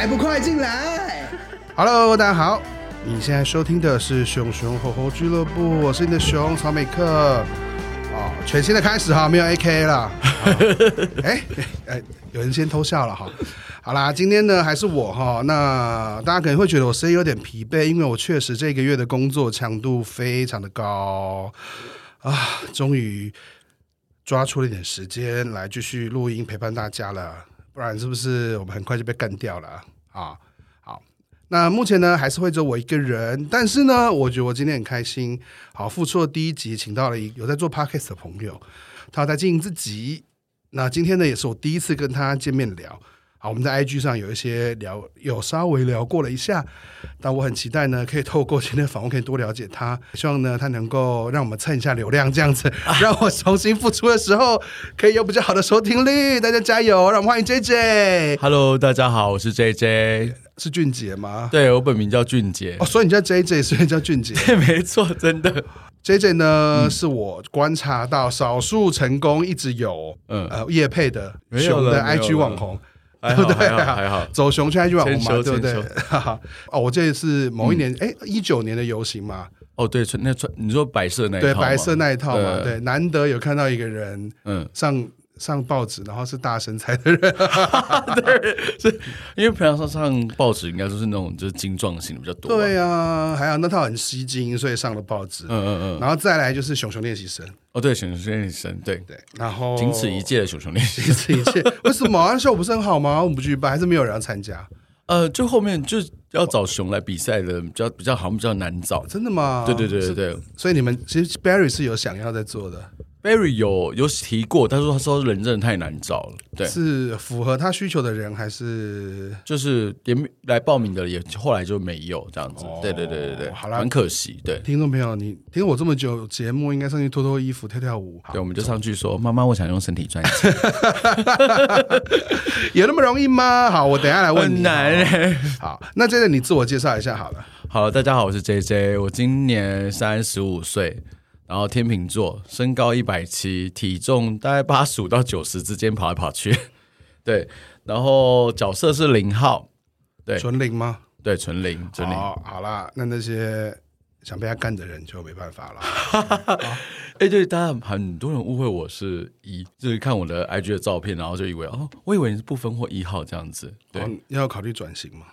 还不快进来！Hello，大家好，你现在收听的是熊熊猴猴俱乐部，我是你的熊曹美克。哦，全新的开始哈，没有 AK 了。哎哎，有人先偷笑了哈。好啦，今天呢还是我哈。那大家可能会觉得我声音有点疲惫，因为我确实这个月的工作强度非常的高啊，终于抓出了一点时间来继续录音陪伴大家了。不然是不是我们很快就被干掉了啊？好，那目前呢还是会只有我一个人，但是呢，我觉得我今天很开心。好，付出了第一集，请到了一有在做 podcast 的朋友，他在经营自己。那今天呢，也是我第一次跟他见面聊。好，我们在 IG 上有一些聊，有稍微聊过了一下，但我很期待呢，可以透过今天的访问，可以多了解他。希望呢，他能够让我们蹭一下流量，这样子，让我重新复出的时候，可以有比较好的收听率。大家加油！让我们欢迎 JJ。Hello，大家好，我是 JJ，是俊杰吗？对，我本名叫俊杰。哦，所以你叫 JJ，所以叫俊杰。对，没错，真的。JJ 呢，嗯、是我观察到少数成功一直有嗯呃叶配的熊的 IG 网红。对不对？还好，走熊圈去网红嘛，对不对？哦，我这是某一年，哎，一九年的游行嘛。哦，对，穿那穿，你说白色那一套，对，白色那一套嘛，对，难得有看到一个人，嗯，上。上报纸，然后是大身材的人，对，是因为平常上上报纸应该都是那种就是精壮型的比较多。对啊，还有那套很吸睛，所以上了报纸。嗯嗯嗯。然后再来就是熊熊练习生。哦，对，熊熊练习生，对对。然后仅此一届的熊熊练习生，仅此一届。为什么啊？效果不是很好吗？我们不举办，还是没有人要参加？呃，就后面就要找熊来比赛的，比较比较好像比较难找。真的吗？对对对对对。所以你们其实 Barry 是有想要在做的。Barry 有有提过，他说他说人真的太难找了，对，是符合他需求的人还是？就是连来报名的也后来就没有这样子，哦、对对对对对，好啦，很可惜，对，听众朋友，你听我这么久节目，应该上去脱脱衣服跳跳舞，对，我们就上去说妈妈，我想用身体赚钱，有那么容易吗？好，我等一下来问你，很难。欸、好，那接着你自我介绍一下好了，好，大家好，我是 JJ，我今年三十五岁。然后天秤座，身高一百七，体重大概八十五到九十之间跑来跑去，对。然后角色是零号，对，纯零吗？对，纯零，纯零。好，好啦，那那些想被他干的人就没办法了。哎，对，大家很多人误会我是一，就是看我的 IG 的照片，然后就以为哦，我以为你是不分或一号这样子。对，哦、要考虑转型吗？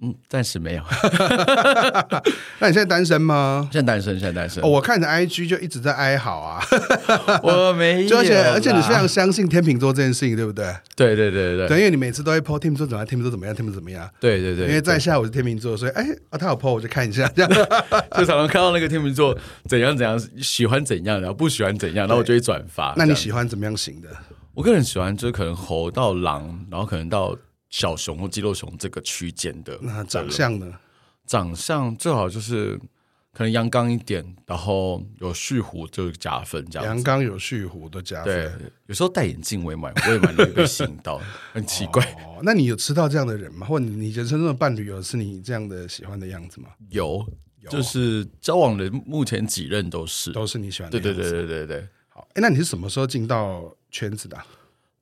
嗯，暂时没有。那你现在单身吗？现在单身，现在单身。哦，我看你的 IG 就一直在哀嚎啊。我没有。而且而且你非常相信天秤座这件事情，对不对？对对对对对。因为你每次都会 po 天秤座怎么样，天秤座怎么样，天秤座怎么样。对对对。因为在下我是天秤座，所以哎啊，他有 po 我就看一下，这 样就常常看到那个天秤座怎样怎样，喜欢怎样，然后不喜欢怎样，然后我就会转发。那你喜欢怎么样型的？我个人喜欢就是可能猴到狼，然后可能到。小熊或肌肉熊这个区间的，那长相呢？长相最好就是可能阳刚一点，然后有蓄胡就加分这样。阳刚有蓄胡的加分。对，有时候戴眼镜我也蛮我也蛮容易被吸引到，很奇怪。哦，那你有吃到这样的人吗？或者你人生中的伴侣有是你这样的喜欢的样子吗？有，就是交往的目前几任都是，都是你喜欢的。对对对对对对。好，哎，那你是什么时候进到圈子的？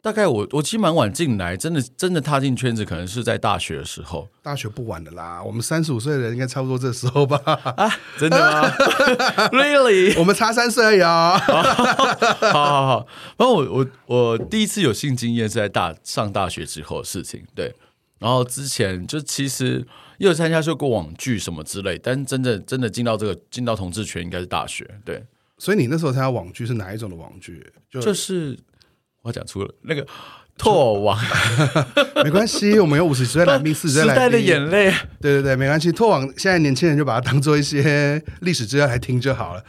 大概我我其实蛮晚进来，真的真的踏进圈子，可能是在大学的时候。大学不晚的啦，我们三十五岁的人应该差不多这时候吧？啊，真的吗？Really？我们差三岁而已啊！好好好，然后我我我第一次有性经验是在大上大学之后的事情，对。然后之前就其实也有参加过网剧什么之类，但真的真的进到这个进到同志圈应该是大学，对。所以你那时候参加网剧是哪一种的网剧？就，就是。我讲出了那个拓网，没关系，我们有五十岁来宾，四十岁来宾。时代的眼泪，对对对，没关系。拓网现在年轻人就把它当做一些历史资料来听就好了。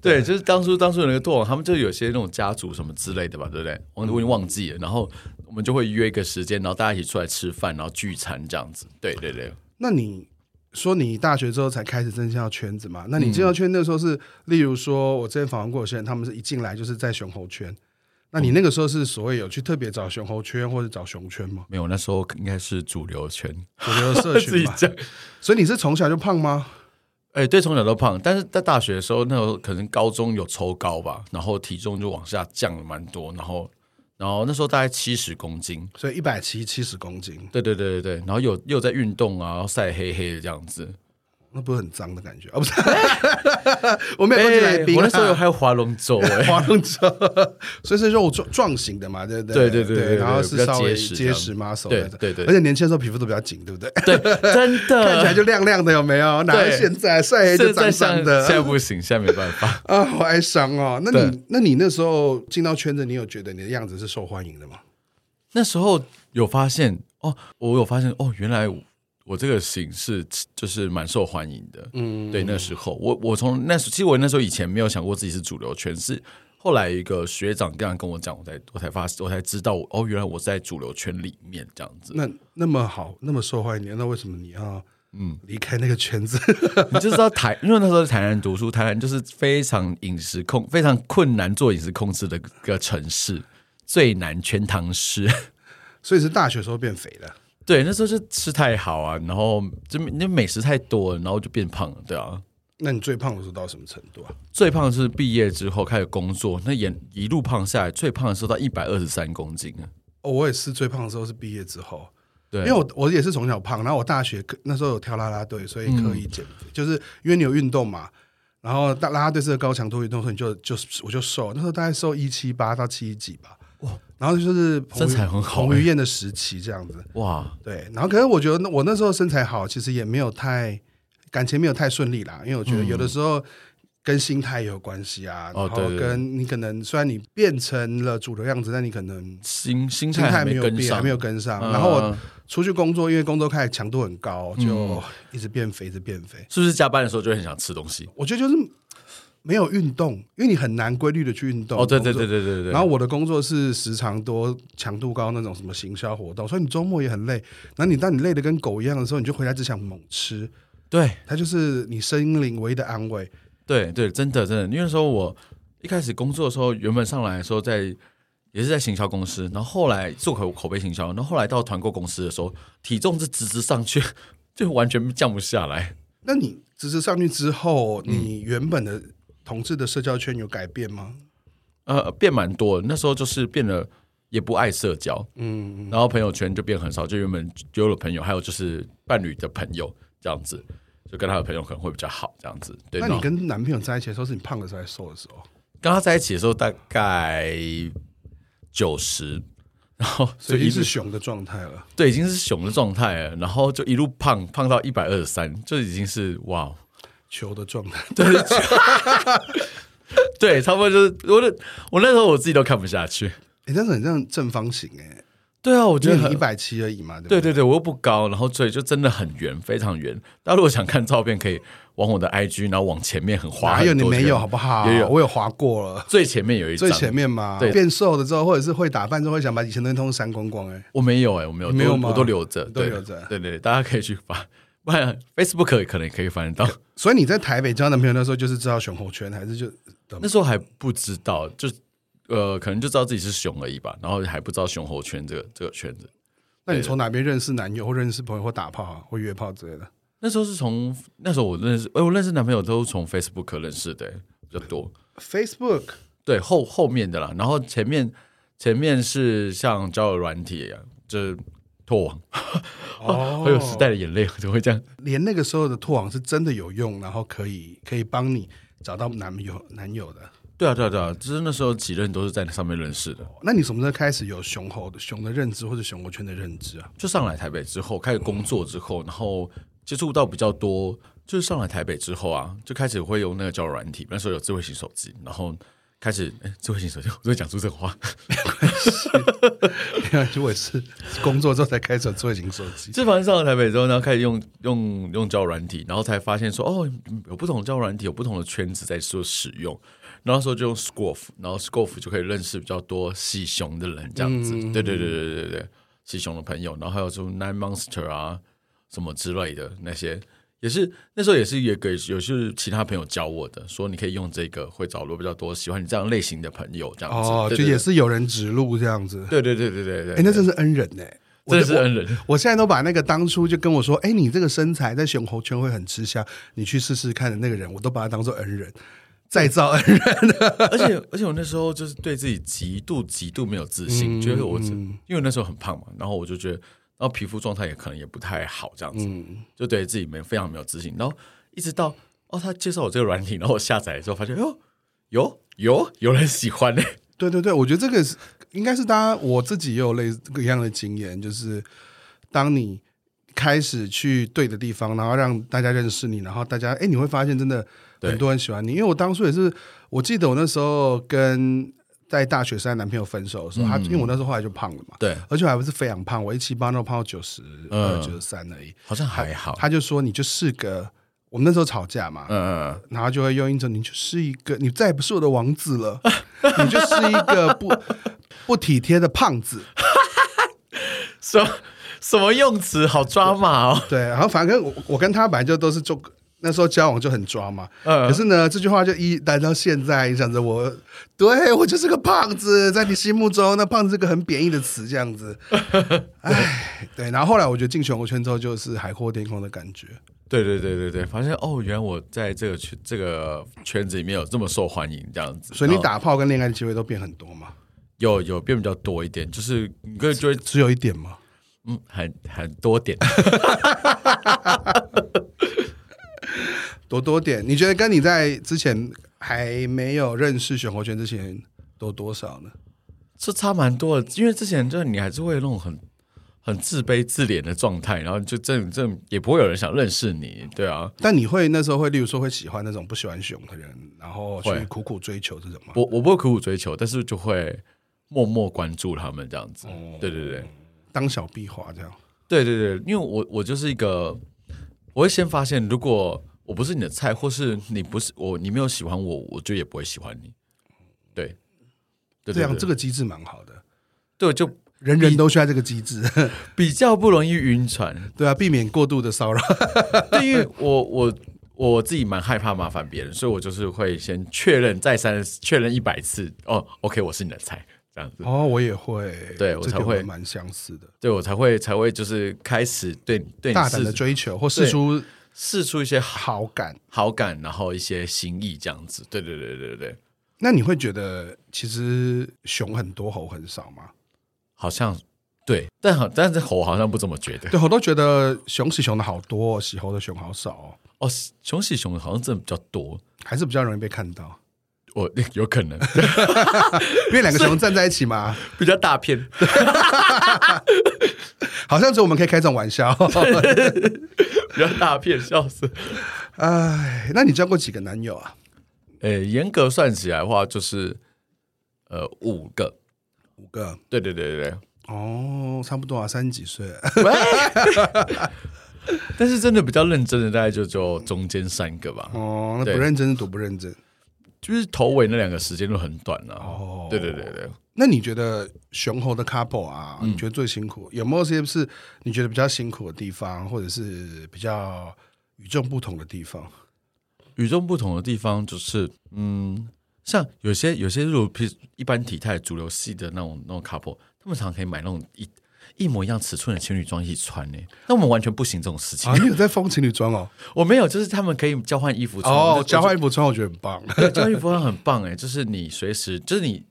对，就是当初当初有那个拓网，他们就有些那种家族什么之类的吧，对不对？我我已经忘记了。然后我们就会约一个时间，然后大家一起出来吃饭，然后聚餐这样子。对对对。那你说你大学之后才开始进到圈子嘛？那你进到圈那时候是，例如说我之前访问过有些人，他们是一进来就是在熊猴圈。那你那个时候是所谓有去特别找熊猴圈或者找熊圈吗？没有，那时候应该是主流圈，主流社群嘛。所以你是从小就胖吗？哎、欸，对，从小都胖。但是在大学的时候，那时候可能高中有抽高吧，然后体重就往下降了蛮多。然后，然后那时候大概七十公斤，所以一百七七十公斤。对对对对对。然后有又在运动啊，然后晒黑黑的这样子。那不是很脏的感觉啊？不是，我没有过去来宾、啊。我那时候有还有划龙舟哎，划龙舟，所以是肉壮壮型的嘛，对不对？对对对对，然后是稍微结实嘛，手对对对，而且年轻的时候皮肤都比较紧，对不对？对，真的 看起来就亮亮的，有没有？哪有现在晒黑就脏脏的？现在不行，现在没办法啊，好哀伤哦。那你那你那时候进到圈子，你有觉得你的样子是受欢迎的吗？那时候有发现哦，我有发现哦，原来。我这个形式就是蛮受欢迎的，嗯，对，那时候我我从那时其实我那时候以前没有想过自己是主流圈，是后来一个学长这样跟我讲，我才我才发我才知道，哦，原来我在主流圈里面这样子。那那么好，那么受欢迎，那为什么你要嗯离开那个圈子？嗯、你就知道台，因为那时候在台南读书，台南就是非常饮食控非常困难做饮食控制的一个城市，最难全唐诗，所以是大学时候变肥了。对，那时候就吃太好啊，然后就那美食太多了，然后就变胖了，对啊。那你最胖的时候到什么程度啊？最胖的是毕业之后开始工作，那也一路胖下来，最胖的时候到一百二十三公斤啊。哦，我也是最胖的时候是毕业之后，对，因为我我也是从小胖，然后我大学那时候有跳啦啦队，所以可以减肥，嗯、就是因为你有运动嘛。然后啦啦队是个高强度运动，所以你就就我就瘦，那时候大概瘦一七八到七几吧。哇，然后就是身材很好，彭于晏的时期这样子。哇，对，然后可是我觉得我那时候身材好，其实也没有太感情没有太顺利啦，因为我觉得有的时候跟心态也有关系啊。哦，对，然后跟你可能虽然你变成了主流样子，但你可能心心态还没有变，还没有跟上。然后我出去工作，因为工作开始强度很高，就一直变肥，一直变肥。是不是加班的时候就很想吃东西？我觉得就是。没有运动，因为你很难规律的去运动。哦，对对对对对对。然后我的工作是时长多、强度高那种什么行销活动，所以你周末也很累。然后你当你累得跟狗一样的时候，你就回来只想猛吃。对，它就是你心灵唯一的安慰。对对，真的真的。因为说我一开始工作的时候，原本上来的时候在也是在行销公司，然后后来做口口碑行销，然后后来到团购公司的时候，体重是直直上去，就完全降不下来。那你直直上去之后，你原本的、嗯。同志的社交圈有改变吗？呃，变蛮多。那时候就是变得也不爱社交，嗯，然后朋友圈就变很少，就原本有了朋友，还有就是伴侣的朋友这样子，就跟他的朋友可能会比较好这样子。对，那你跟男朋友在一起的时候，是你胖的时候还是瘦的时候？跟他在一起的时候大概九十，然后所以已经是熊的状态了。对，已经是熊的状态了，然后就一路胖胖到一百二十三，就已经是哇。球的状态，对，对，差不多就是我的，我那时候我自己都看不下去。你、欸、但是很像正方形哎、欸，对啊，我觉得一百七而已嘛，对，对？对对，我又不高，然后嘴就真的很圆，非常圆。大家如果想看照片，可以往我的 IG，然后往前面很滑，还有你没有好不好？也有，我有滑过了，最前面有一张，最前面嘛，对，变瘦了之后，或者是会打扮之后，会想把以前的那通删光光哎、欸，我没有哎、欸，我没有，没有吗？我都留着，都留着，对，对对，大家可以去发。不 然，Facebook 可能可以翻得到。所以你在台北交男朋友那时候，就是知道熊猴圈，还是就那时候还不知道，就呃，可能就知道自己是熊而已吧。然后还不知道熊猴圈这个这个圈子。那你从哪边认识男友，或认识朋友，或打炮、啊，或约炮之类的？那时候是从那时候我认识，哎，我认识男朋友都是从 Facebook 认识的比较多。Facebook 对后后面的啦，然后前面前面是像交友软体一样，就是。拓网，哦，会有时代的眼泪，怎么会这样？连那个时候的拓网是真的有用，然后可以可以帮你找到男友男友的。对啊，对啊，对啊，就是那时候几任都是在那上面认识的。那你什么时候开始有熊猴的熊的认知，或者熊猴圈的认知啊？就上来台北之后，开始工作之后，然后接触到比较多，就是上来台北之后啊，就开始会用那个交友软体。那时候有智慧型手机，然后开始，哎，智慧型手机，我讲出这个话，没关系。就我是工作之后才开始智慧型手机。自从上了台北之后，然后开始用用用交友软体，然后才发现说，哦，有不同的交友软体，有不同的圈子在做使用。然后说就用 Scruff，然后 Scruff 就可以认识比较多喜熊的人，这样子。嗯、对对对对对对，喜熊的朋友，然后还有什么 Nine Monster 啊，什么之类的那些。也是那时候也是也给有些其他朋友教我的，说你可以用这个会找路比较多喜欢你这样类型的朋友这样子。哦，就也是有人指路这样子。对对对对对对。哎，那真是恩人呢，真的是恩人我。我现在都把那个当初就跟我说，哎，你这个身材在熊猴圈会很吃香，你去试试看的那个人，我都把他当做恩人，再造恩人。而且而且我那时候就是对自己极度极度没有自信，嗯、觉得我因为那时候很胖嘛，然后我就觉得。然后皮肤状态也可能也不太好，这样子，嗯、就对自己没非常没有自信。然后一直到哦，他介绍我这个软体，然后我下载的时候发现，哟，有有有人喜欢呢。对对对，我觉得这个是应该是大家我自己也有类似这个一样的经验，就是当你开始去对的地方，然后让大家认识你，然后大家哎，你会发现真的很多人喜欢你。因为我当初也是，我记得我那时候跟。在大学时代男朋友分手的时候，他因为我那时候后来就胖了嘛，对，而且还不是非常胖，我一七八那胖到九十二、九十三而已，好像还好。他就说：“你就是个，我们那时候吵架嘛，嗯嗯，然后就会用一种你就是一个，你再也不是我的王子了，你就是一个不不体贴的胖子。”什什么用词好抓马哦？对，然后反正我我跟他本来就都是做。那时候交往就很抓嘛，嗯、可是呢，这句话就一来到现在，影响着我，对我就是个胖子，在你心目中，那胖子是个很贬义的词，这样子。哎，对，然后后来我觉得进全国圈之后，就是海阔天空的感觉。对对对对对，发现哦，原来我在这个圈这个圈子里面有这么受欢迎，这样子。所以你打炮跟恋爱的机会都变很多嘛？有有变比较多一点，就是你可以觉得只有一点吗？嗯，很很多点。多多点，你觉得跟你在之前还没有认识熊猴圈之前多多少呢？这差蛮多的，因为之前就是你还是会有那种很很自卑自怜的状态，然后就这这也不会有人想认识你，对啊。但你会那时候会，例如说会喜欢那种不喜欢熊的人，然后去苦苦追求这种吗？我我不会苦苦追求，但是就会默默关注他们这样子。哦、对对对，当小壁花这样。对对对，因为我我就是一个，我会先发现如果。我不是你的菜，或是你不是我，你没有喜欢我，我就也不会喜欢你。对，这样这个机制蛮好的。对，就人人都需要这个机制，比较不容易晕船。对啊，避免过度的骚扰。对，因为我我我自己蛮害怕麻烦别人，所以我就是会先确认再三确认一百次。哦，OK，我是你的菜，这样子。哦，我也会，对我才会蛮相似的。对我才会才会就是开始对对大胆的追求或试出。释出一些好感，好感，然后一些心意，这样子。对对对对对。那你会觉得其实熊很多，猴很少吗？好像对，但好，但是猴好像不这么觉得。对，我都觉得熊喜熊的好多，喜猴的熊好少哦。哦，熊喜熊的好像真的比较多，还是比较容易被看到。我 有可能，因为两个熊站在一起嘛，比较大片。好像只有我们可以开这种玩笑。比较大片，笑死！哎，那你交过几个男友啊？诶、欸，严格算起来的话，就是呃五个，五个。对对对对对。哦，差不多啊，三十几岁。但是真的比较认真的，大概就就中间三个吧。哦，那不认真是多不认真？就是头尾那两个时间都很短了。哦，对对对对。那你觉得雄厚的 couple 啊，你觉得最辛苦？嗯、有没有些是你觉得比较辛苦的地方，或者是比较与众不同的地方？与众不同的地方就是，嗯，像有些有些如譬如一般体态主流系的那种那种 couple，他们常常可以买那种一一模一样尺寸的情侣装一起穿呢。那我们完全不行这种事情。啊，你有在封情侣装哦？我没有，就是他们可以交换衣服穿。哦，交换衣服穿，我觉得很棒。对，交换衣服穿很棒哎，就是你随时就是你。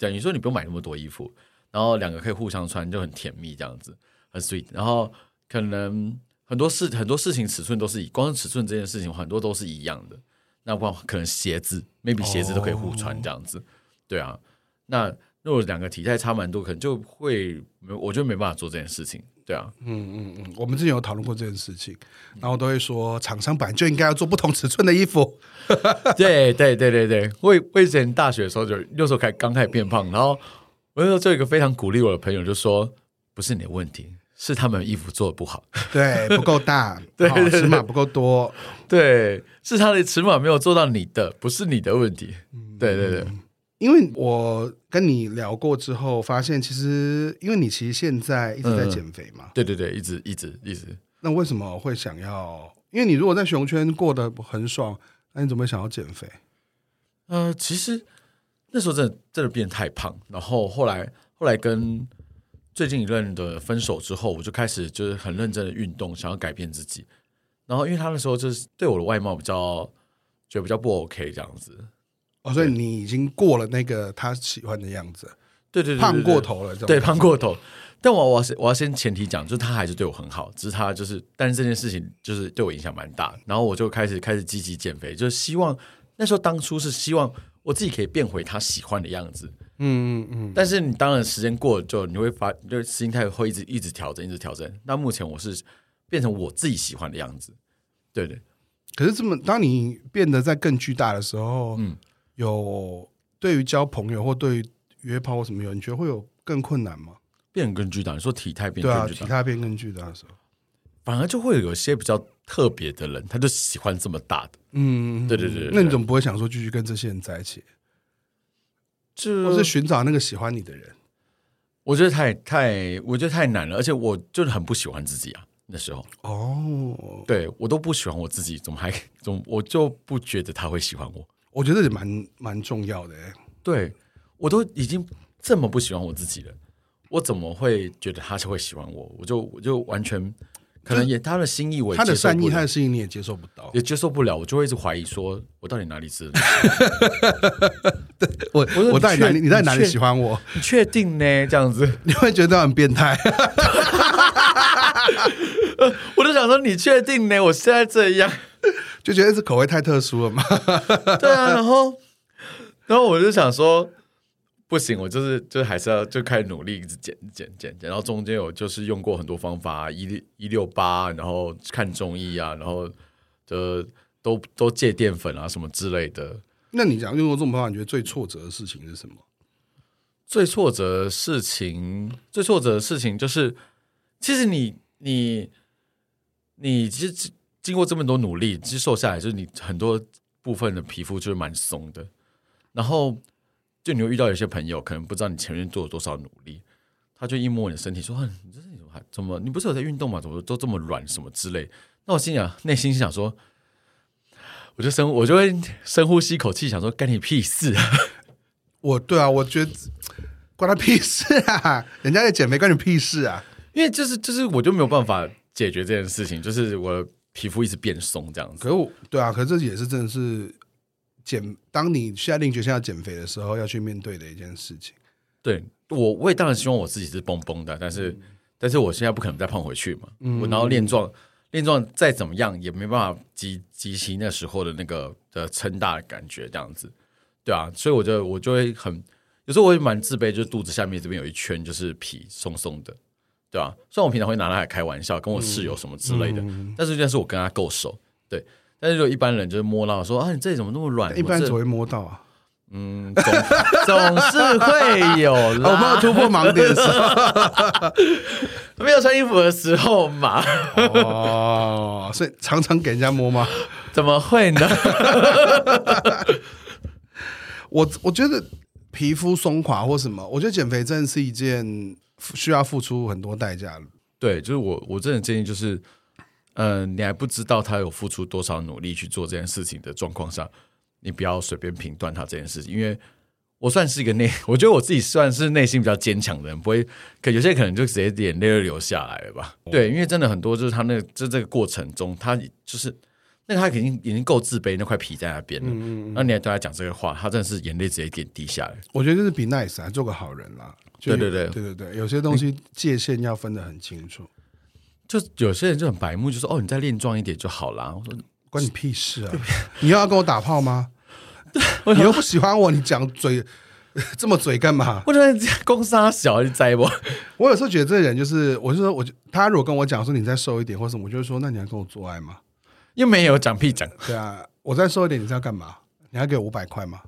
等于说你不用买那么多衣服，然后两个可以互相穿，就很甜蜜这样子，很 sweet。然后可能很多事很多事情尺寸都是以光尺寸这件事情很多都是一样的。那不可能鞋子，maybe 鞋子都可以互穿这样子，对啊。那如果两个体态差蛮多，可能就会没，我就没办法做这件事情。对啊，嗯嗯嗯，我们之前有讨论过这件事情，然后都会说，厂商本来就应该要做不同尺寸的衣服。对对对对对，我我以前大学的时候就那时候开刚开始变胖，然后我那时候就有一个非常鼓励我的朋友就说，不是你的问题，是他们衣服做的不好，对，不够大，对，对，对，尺码不够多，对，是他的尺码没有做到你的，不是你的问题。对对对。嗯因为我跟你聊过之后，发现其实因为你其实现在一直在减肥嘛，嗯，对对对，一直一直一直。那为什么会想要？因为你如果在熊圈过得很爽，那你怎么会想要减肥？呃，其实那时候真的真的变太胖，然后后来后来跟最近一任的分手之后，我就开始就是很认真的运动，想要改变自己。然后因为他那时候就是对我的外貌比较觉得比较不 OK 这样子。哦，所以你已经过了那个他喜欢的样子，对对对，胖过头了，对，胖过头。但我我我要先前提讲，就是他还是对我很好，只是他就是，但是这件事情就是对我影响蛮大。然后我就开始开始积极减肥，就是希望那时候当初是希望我自己可以变回他喜欢的样子。嗯嗯嗯。但是你当然时间过了，就你会发，就心态会一直一直调整，一直调整。那目前我是变成我自己喜欢的样子，对对。可是这么，当你变得在更巨大的时候，嗯。有对于交朋友或对于约炮或什么有，你觉得会有更困难吗？变更巨大，你说体态变对啊，体态变更巨大的时候，反而就会有一些比较特别的人，他就喜欢这么大的。嗯，对对对，对。那你怎么不会想说继续跟这些人在一起？就或是寻找那个喜欢你的人？我觉得太太，我觉得太难了，而且我就是很不喜欢自己啊。那时候哦，对我都不喜欢我自己，怎么还总我就不觉得他会喜欢我。我觉得也蛮蛮重要的哎，对我都已经这么不喜欢我自己了，我怎么会觉得他是会喜欢我？我就我就完全可能也他的心意我，他的善意他的心意你也接受不到，也接受不了，我就会一直怀疑说，我到底哪里是？我我我到底哪里？你在哪里喜欢我？你确定呢？这样子你会觉得很变态？我就想说，你确定呢？我现在这样。就觉得这口味太特殊了嘛？对啊，然后，然后我就想说，不行，我就是就还是要就开始努力，一直减减减减。然后中间有就是用过很多方法，一一六八，然后看中医啊，然后就都都戒淀粉啊什么之类的。那你讲用过这种方法，你觉得最挫折的事情是什么？最挫折的事情，最挫折的事情就是，其实你你你其实。经过这么多努力，其实瘦下来就是你很多部分的皮肤就是蛮松的，然后就你会遇到有些朋友可能不知道你前面做了多少努力，他就一摸你的身体说：“你这是怎么还怎么？你不是有在运动吗？怎么都这么软什么之类？”那我心想，内心想说，我就深我就会深呼吸一口气，想说：“干你屁事啊！”我对啊，我觉得关他屁事啊！人家在减肥，关你屁事啊！因为就是就是我就没有办法解决这件事情，就是我。皮肤一直变松这样子，可是我对啊，可是这也是真的是减。当你下定决心要减肥的时候，要去面对的一件事情。对我，我也当然希望我自己是绷绷的，但是，嗯、但是我现在不可能再胖回去嘛。嗯，我然后练壮，练壮再怎么样也没办法及及其那时候的那个的撑大的感觉这样子。对啊，所以我就我就会很有时候我也蛮自卑，就是肚子下面这边有一圈就是皮松松的。对啊，虽然我平常会拿他来开玩笑，跟我室友什么之类的，嗯、但是这件事我跟他够熟，对。但是如果一般人就是摸到说啊，你这里怎么那么软？一般只会摸到啊，嗯，总总是会有啦。我们有突破盲点的时候，没有穿衣服的时候嘛。哦，所以常常给人家摸吗？怎么会呢？我我觉得皮肤松垮或什么，我觉得减肥真的是一件。需要付出很多代价。对，就是我，我真的建议就是，嗯、呃，你还不知道他有付出多少努力去做这件事情的状况下，你不要随便评断他这件事情。因为我算是一个内，我觉得我自己算是内心比较坚强的人，不会，可有些可能就直接眼泪就流下来了吧。哦、对，因为真的很多就是他那个，就这个过程中，他就是那个他肯定已经够自卑，那块皮在那边了。嗯嗯，那你还对他讲这个话，他真的是眼泪直接点滴下来。我觉得就是比 nice 还做个好人啦。对对对对对对，有些东西界限要分得很清楚。就有些人就很白目，就说：“哦，你再练壮一点就好啦。”我说：“关你屁事啊！你又要跟我打炮吗？你又不喜欢我，你讲嘴 这么嘴干嘛？我觉得公司他小，你栽不？我有时候觉得这个人就是，我就说，我就他如果跟我讲说你再瘦一点或什么，我就说那你要跟我做爱吗？又没有讲屁讲。对啊，我再瘦一点，你是要干嘛？你要给我五百块吗？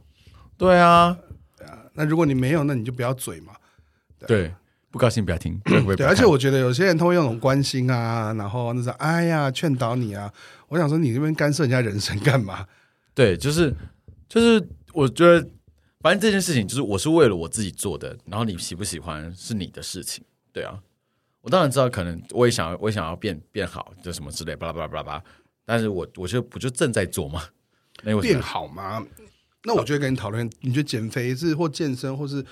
对啊，对啊。那如果你没有，那你就不要嘴嘛。对，不高兴不要听。对，对，而且我觉得有些人他会用那种关心啊，然后那种哎呀劝导你啊。我想说，你这边干涉人家人生干嘛？对，就是就是，我觉得。反正这件事情就是我是为了我自己做的，然后你喜不喜欢是你的事情，对啊。我当然知道，可能我也想要，我也想要变变好，就什么之类，巴拉巴拉巴拉巴拉。但是我我就不就正在做吗？那变好吗？那我就会跟你讨论，你觉得减肥是或健身，或是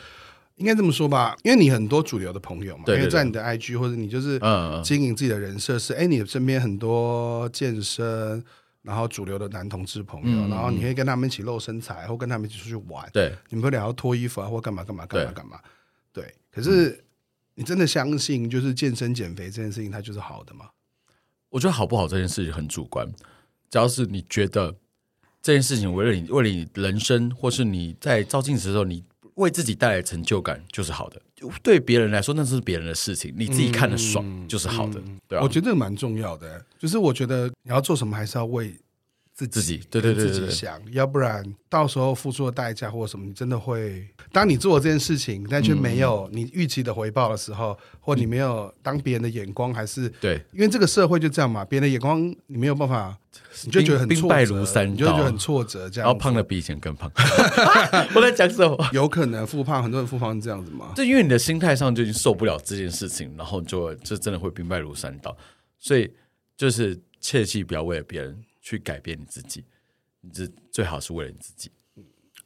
应该这么说吧？因为你很多主流的朋友嘛，对对对，因为在你的 IG 或者你就是经营自己的人设是，哎、你身边很多健身。然后主流的男同志朋友，嗯、然后你可以跟他们一起露身材，或跟他们一起出去玩。对，你们会聊脱衣服啊，或干嘛干嘛干嘛干嘛。对，对，可是、嗯、你真的相信，就是健身减肥这件事情，它就是好的吗？我觉得好不好这件事情很主观，只要是你觉得这件事情为了你，为了你人生，或是你在照镜子的时候，你。为自己带来成就感就是好的，对别人来说那是别人的事情，你自己看得爽就是好的，嗯、对吧、啊？我觉得这个蛮重要的，就是我觉得你要做什么还是要为自己，自己对对对自己想，要不然到时候付出的代价或者什么，你真的会，当你做了这件事情，但却没有你预期的回报的时候，嗯、或你没有当别人的眼光还是对，因为这个社会就这样嘛，别人的眼光你没有办法。你就觉得很挫败如山，你就觉得很挫折，这样，然后胖的比以前更胖。我在讲什么？有可能复胖，很多人复胖是这样子吗？就因为你的心态上就已经受不了这件事情，然后就就真的会兵败如山倒。所以就是切记不要为了别人去改变你自己，你这最好是为了你自己。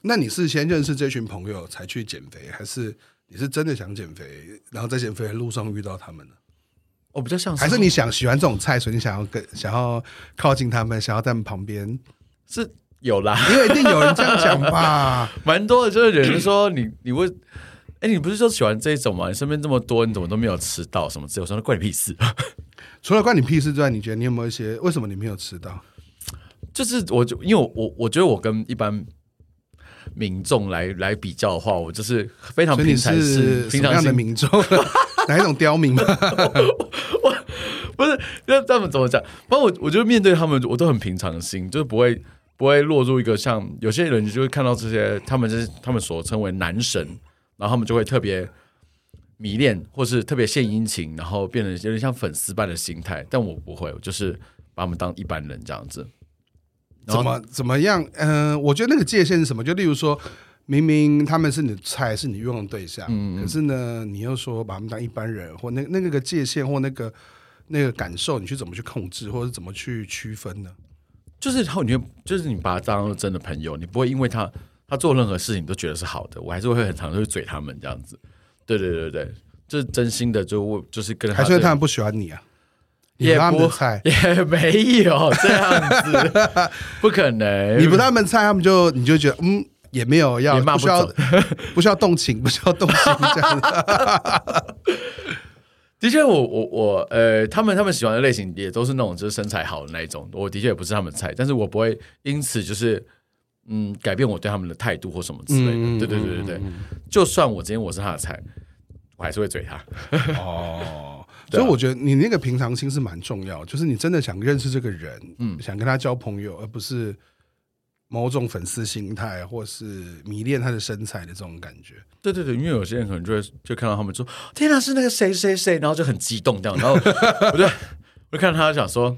那你是先认识这群朋友才去减肥，还是你是真的想减肥，然后在减肥的路上遇到他们呢？我比较像是，还是你想喜欢这种菜，所以你想要跟想要靠近他们，想要在他们旁边，是有啦，因为一定有人这样讲吧，蛮多的，就是有人说你你会，哎，你不是就喜欢这一种吗？你身边这么多，你怎么都没有吃到什么之类？我说那关你屁事。除了关你屁事之外，你觉得你有没有一些为什么你没有吃到？就是我就因为我我我觉得我跟一般民众来来比较的话，我就是非常平常是什么样的民众？哪一种刁民吗？我不是，那他们怎么讲？反正我，我觉得面对他们，我都很平常心，就是不会不会落入一个像有些人就会看到这些，他们就是他们所称为男神，然后他们就会特别迷恋，或是特别献殷勤，然后变得有点像粉丝般的心态。但我不会，我就是把他们当一般人这样子。怎么怎么样？嗯、呃，我觉得那个界限是什么？就例如说。明明他们是你的菜，是你欲望的对象，嗯，可是呢，你又说把他们当一般人，或那那个个界限或那个那个感受，你去怎么去控制，或者怎么去区分呢？就是后，你就是你把他当做真的朋友，你不会因为他他做任何事情都觉得是好的，我还是会很常去嘴他们这样子。对对对对，就是真心的，就我就是跟他，还是他们不喜欢你啊？也不 也没有这样子，不可能。你不他们菜，他们就你就觉得嗯。也没有要不需要 不需要动情，不需要动情这样的确，我我我呃，他们他们喜欢的类型也都是那种就是身材好的那一种。我的确也不是他们菜，但是我不会因此就是嗯改变我对他们的态度或什么之类的。嗯、对对对对对，就算我今天我是他的菜，我还是会追他。哦，所以我觉得你那个平常心是蛮重要，就是你真的想认识这个人，嗯，想跟他交朋友，而不是。某种粉丝心态，或是迷恋他的身材的这种感觉，对对对，因为有些人可能就会就看到他们说：“天哪，是那个谁谁谁”，然后就很激动这样，然后 我就我就看到他想说：“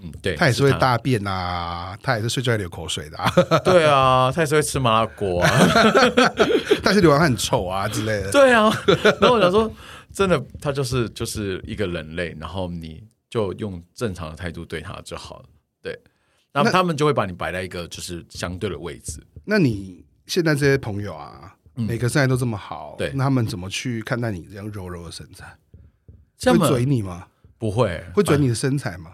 嗯，对，他也是会大便啊，他，他也是睡觉会流口水的，啊，对啊，他也是会吃麻辣锅啊，但是流完汗很臭啊之类的，对啊。”然后我想说，真的，他就是就是一个人类，然后你就用正常的态度对他就好了，对。那他们就会把你摆在一个就是相对的位置。那你现在这些朋友啊，嗯、每个身材都这么好，对，那他们怎么去看待你这样柔柔的身材？会嘴你吗？不会，会嘴你的身材吗？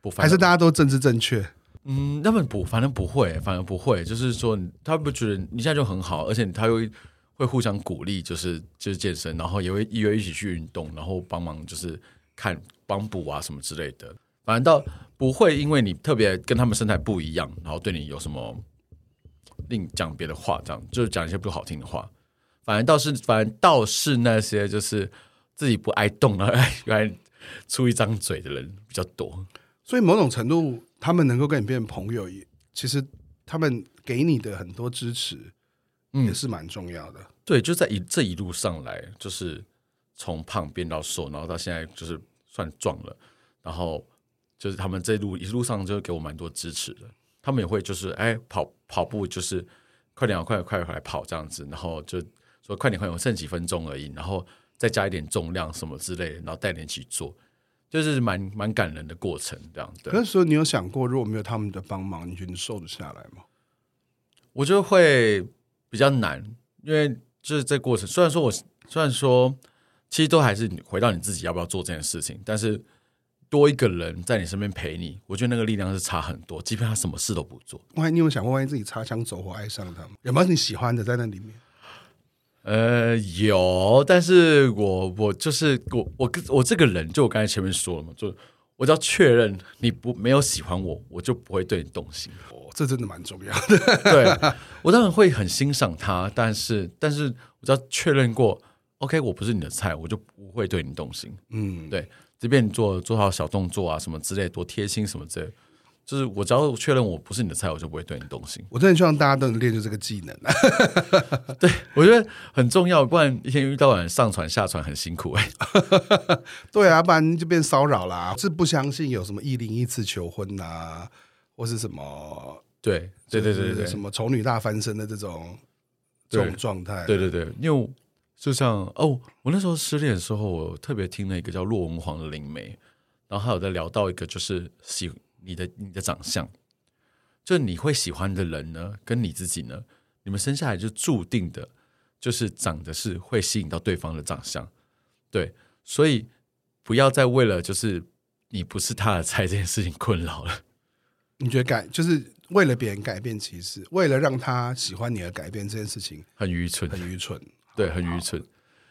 不，还是大家都政治正确？嗯，他们不，反正不会，反正不会。就是说，他不觉得你现在就很好，而且他又会互相鼓励，就是就是健身，然后也会约一起去运动，然后帮忙就是看帮补啊什么之类的。反正倒不会因为你特别跟他们身材不一样，然后对你有什么另讲别的话，这样就是讲一些不好听的话。反而倒是反而倒是那些就是自己不爱动的，爱爱出一张嘴的人比较多。所以某种程度，他们能够跟你变朋友，也其实他们给你的很多支持，也是蛮重要的。嗯、对，就在一这一路上来，就是从胖变到瘦，然后到现在就是算壮了，然后就是他们这一路一路上就给我蛮多支持的。他们也会就是哎跑跑步，就是快点快点快点来跑这样子，然后就说快点快点，剩几分钟而已，然后再加一点重量什么之类的，然后带点一起做。就是蛮蛮感人的过程，这样。对。那时候你有想过，如果没有他们的帮忙，你觉得你瘦得下来吗？我觉得会比较难，因为就是这过程。虽然说我虽然说，其实都还是回到你自己要不要做这件事情，但是多一个人在你身边陪你，我觉得那个力量是差很多。即便他什么事都不做，万一你有想过，万一自己擦枪走火爱上他吗？有没有你喜欢的在那里面？呃，有，但是我我就是我我我这个人，就我刚才前面说了嘛，就我只要确认你不没有喜欢我，我就不会对你动心。哦，这真的蛮重要的。对，我当然会很欣赏他，但是但是我只要确认过，OK，我不是你的菜，我就不会对你动心。嗯，对，即便你做做好小动作啊什么之类，多贴心什么之类。就是我只要确认我不是你的菜，我就不会对你动心。我真的希望大家都能练就这个技能啊！对，我觉得很重要，不然一天遇到晚上船下船很辛苦哎。对啊，不然就变骚扰啦。是不相信有什么一零一次求婚呐、啊，或是什么？对对对对对，什么丑女大翻身的这种这种状态？对对对，因为就像哦，我那时候失恋的时候，我特别听了一个叫骆文煌的灵媒，然后还有在聊到一个就是喜。你的你的长相，就你会喜欢的人呢，跟你自己呢，你们生下来就注定的，就是长得是会吸引到对方的长相，对，所以不要再为了就是你不是他的菜 这件事情困扰了。你觉得改就是为了别人改变，其实为了让他喜欢你而改变这件事情很愚蠢，很愚蠢，对，很愚蠢。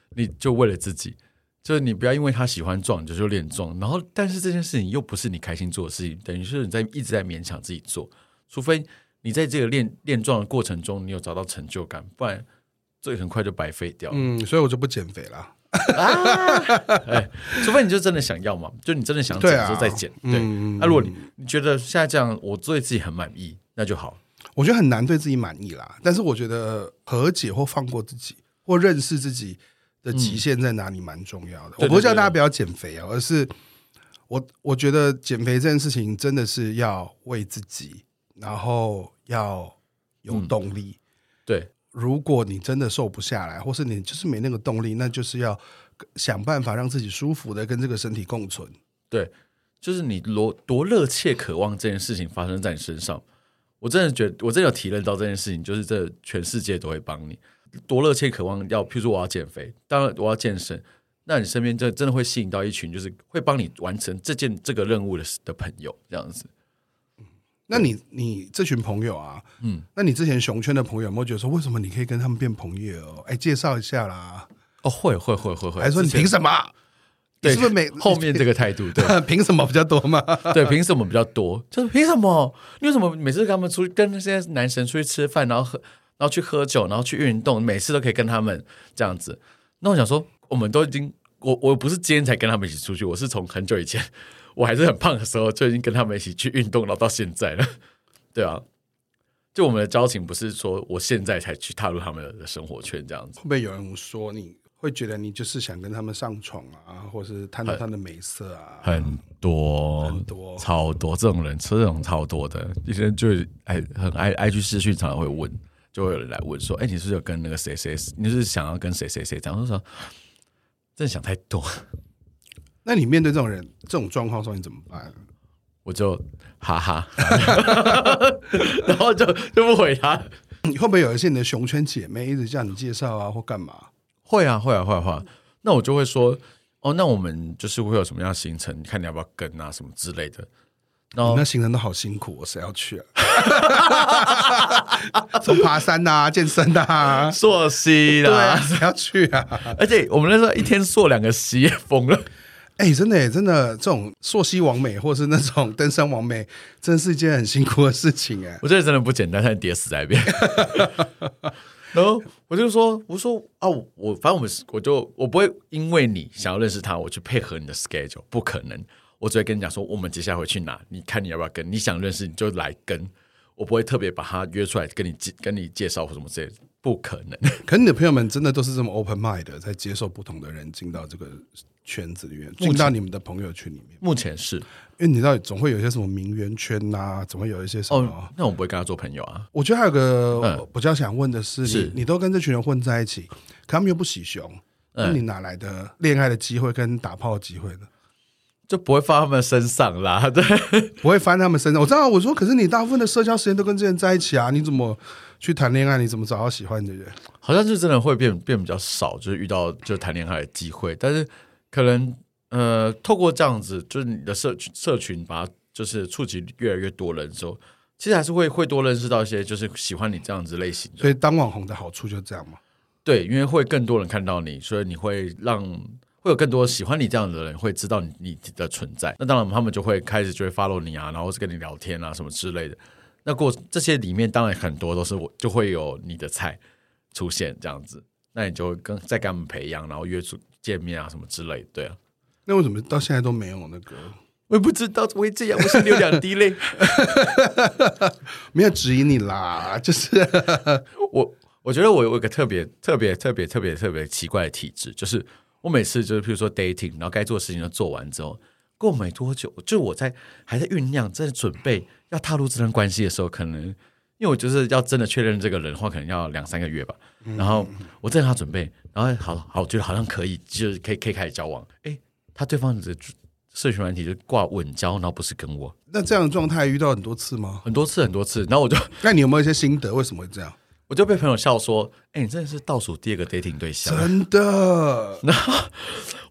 你就为了自己。就是你不要因为他喜欢壮，你就就练壮，然后但是这件事情又不是你开心做的事情，等于是你在一直在勉强自己做，除非你在这个练练壮的过程中，你有找到成就感，不然这很快就白费掉。嗯，所以我就不减肥了。啊，哎，除非你就真的想要嘛，就你真的想减的时候再减。对，那、嗯啊、如果你你觉得现在这样，我对自己很满意，那就好。我觉得很难对自己满意啦，但是我觉得和解或放过自己，或认识自己。的极限在哪里蛮重要的。我不是叫大家不要减肥啊，而是我我觉得减肥这件事情真的是要为自己，然后要有动力。对，如果你真的瘦不下来，或是你就是没那个动力，那就是要想办法让自己舒服的跟这个身体共存。对，就是你多多热切渴望这件事情发生在你身上，我真的觉得我真的有体认到这件事情，就是这全世界都会帮你。多热切渴望要，譬如说我要减肥，当然我要健身，那你身边就真的会吸引到一群就是会帮你完成这件这个任务的的朋友，这样子。那你你这群朋友啊，嗯，那你之前熊圈的朋友有没有觉得说，为什么你可以跟他们变朋友？哎，介绍一下啦。哦，会会会会会，还说你凭什么？对，是不是每 后面这个态度？对，凭什么比较多嘛？对，凭什么比较多？就是凭什么？你为什么每次跟他们出去跟那些男神出去吃饭，然后喝？然后去喝酒，然后去运动，每次都可以跟他们这样子。那我想说，我们都已经，我我不是今天才跟他们一起出去，我是从很久以前，我还是很胖的时候就已经跟他们一起去运动，然后到现在了。对啊，就我们的交情不是说我现在才去踏入他们的生活圈这样子。会不会有人说你会觉得你就是想跟他们上床啊，或是贪到他的美色啊？很多很多超多这种人，这种超多的，有些人就爱很爱爱去私讯，常常会问。就会有人来问说：“哎，你是不是有跟那个谁谁？你是想要跟谁谁谁？”这样说，真的想太多。那你面对这种人、这种状况时候，你怎么办？我就哈哈，然后就就不回他。你会不会有一些你的熊圈姐妹一直叫你介绍啊，或干嘛？会啊，会啊，会啊，会啊。那我就会说：“哦，那我们就是会有什么样的行程？你看你要不要跟啊，什么之类的。”然后那行程都好辛苦，我谁要去啊？从爬山呐、啊，健身呐、啊，溯溪啦，谁、啊、要去啊？而且我们那时候一天溯两个溪也疯了。哎、欸，真的，真的，这种溯溪网美，或是那种 登山网美，真的是一件很辛苦的事情哎。我觉得真的不简单，差点跌死在一边。然后我就说，我说啊，我反正我们我就我不会因为你想要认识他，我去配合你的 schedule，不可能。我只会跟你讲说，我们接下来会去哪，你看你要不要跟？你想认识你就来跟，我不会特别把他约出来跟你介跟你介绍或什么之类的，不可能。可你的朋友们真的都是这么 open mind 的，在接受不同的人进到这个圈子里面，进到你们的朋友圈里面。目前是。因为你知道总会有一些什么名媛圈呐、啊，总会有一些什么、哦？那我不会跟他做朋友啊。我觉得还有个比较想问的是，是你你都跟这群人混在一起，可他们又不喜熊，那你哪来的恋爱的机会跟打炮的机会呢？就不会放他们身上啦，对，不会翻他们身上。我知道，我说，可是你大部分的社交时间都跟这些人在一起啊，你怎么去谈恋爱？你怎么找到喜欢的人？好像就真的会变变比较少，就是遇到就谈恋爱的机会，但是可能呃，透过这样子，就是你的社群社群把它。就是触及越来越多人的时候，其实还是会会多认识到一些就是喜欢你这样子类型的。所以当网红的好处就这样嘛？对，因为会更多人看到你，所以你会让会有更多喜欢你这样的人会知道你你的存在。那当然他们就会开始就会 follow 你啊，然后是跟你聊天啊什么之类的。那过这些里面当然很多都是我就会有你的菜出现这样子，那你就会跟再跟他们培养，然后约出见面啊什么之类的。对啊，那为什么到现在都没有那个？我也不知道，我也这样，我心里有两滴泪，没有质疑你啦，就是 我，我觉得我有一个特别、特别、特别、特别、特别奇怪的体质，就是我每次就是，譬如说 dating，然后该做的事情都做完之后，过没多久，就我在还在酝酿、在准备要踏入这段关系的时候，可能因为我就是要真的确认这个人的话，可能要两三个月吧。然后我正要准备，然后好好，我觉得好像可以，就是可以可以开始交往。哎，他对方的。社群软体就挂稳交，然后不是跟我。那这样的状态遇到很多次吗？很多次，很多次。然后我就，那你有没有一些心得？为什么会这样？我就被朋友笑说：“哎、欸，你真的是倒数第二个 dating 对象。”真的。然后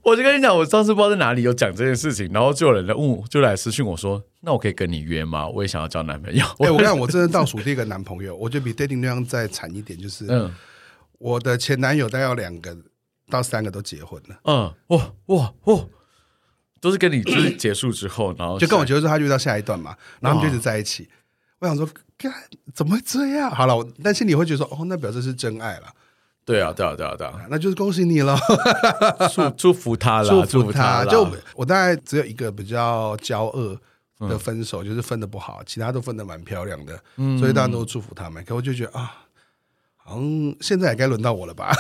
我就跟你讲，我上次不知道在哪里有讲这件事情，然后就有人来问我，就来私讯我说：“那我可以跟你约吗？我也想要交男朋友。欸”哎，我跟你讲，我真的倒数第一个男朋友，我觉得比 dating 对象再惨一点，就是嗯，我的前男友大概有两个到三个都结婚了。嗯，哇哇哇！都是跟你就是结束之后，然后就跟我结束之后，他就遇到下一段嘛，然后他们就一直在一起。我想说，干怎么会这样？好了，但心里会觉得说，哦，那表示是真爱了。对啊，对啊，对啊，对啊，那就是恭喜你了，祝祝福他了，祝福他。就我大概只有一个比较骄傲的分手，就是分的不好，其他都分的蛮漂亮的，所以大家都祝福他们。可我就觉得啊。好嗯，现在也该轮到我了吧？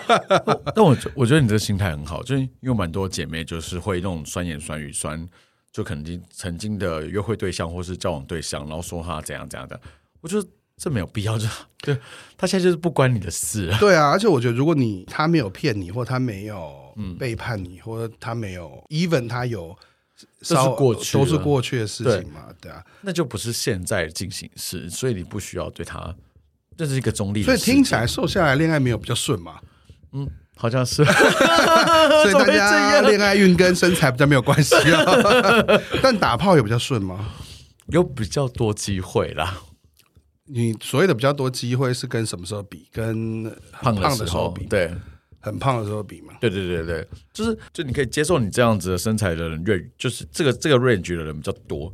但我我觉得你这个心态很好，就是因为蛮多姐妹就是会那种酸言酸语酸，就肯定曾经的约会对象或是交往对象，然后说他怎样怎样的。我觉得这没有必要，就 对他现在就是不关你的事。对啊，而且我觉得如果你他没有骗你，或他没有背叛你，嗯、或者他没有 even 他有，这是过去都是过去的事情嘛，对，对啊，那就不是现在进行时，所以你不需要对他。这是一个中立，所以听起来瘦下来恋爱没有比较顺嘛？嗯，好像是，所以大家恋爱运跟身材比较没有关系啊。但打炮有比较顺吗？有比较多机会啦。你所谓的比较多机会是跟什么时候比？跟胖胖的时候比？对，很胖的时候比嘛？对对对对，就是就你可以接受你这样子的身材的人越，就是这个这个 range 的人比较多。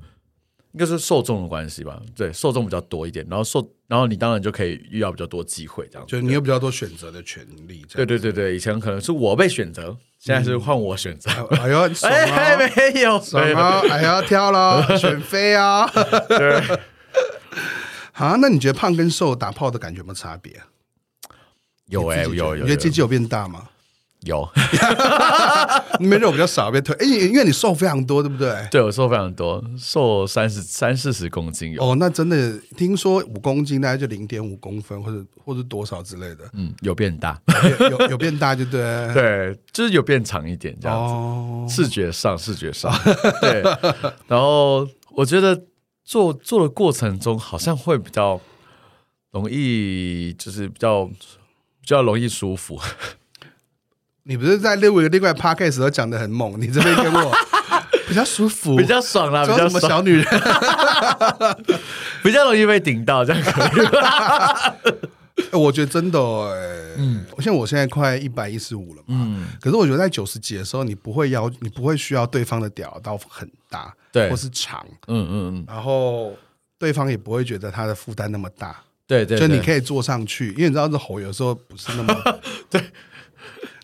应该是受众的关系吧，对，受众比较多一点，然后受，然后你当然就可以遇到比较多机会，这样，就你有比较多选择的权利。对对对对，以前可能是我被选择，现在是换我选择。嗯、哎呦，哎还没有，什么？哎呀，跳了，选妃啊。对。好，那你觉得胖跟瘦打炮的感觉有没有差别？有哎、欸，有有，有。你觉得鸡鸡有变大吗？有，你们肉比较少，被推。哎，因为你瘦非常多，对不对？对，我瘦非常多，瘦三十三四十公斤有。哦，那真的听说五公斤大概就零点五公分，或者或者多少之类的。嗯，有变大，有有，有变大，就对。对，就是有变长一点这样子。哦，视觉上，视觉上，对。然后我觉得做做的过程中，好像会比较容易，就是比较比较容易舒服。你不是在另外另外 podcast 时候讲的很猛，你这边给我 比较舒服，比较爽啦，比较什么小女人，比较容易被顶到，这样。可以。我觉得真的哎、欸，嗯，像我现在快一百一十五了嘛，嗯，可是我觉得在九十几的时候，你不会要，你不会需要对方的屌到很大，对，或是长，嗯嗯嗯，然后对方也不会觉得他的负担那么大。对对，就你可以坐上去，因为你知道这猴有时候不是那么 对。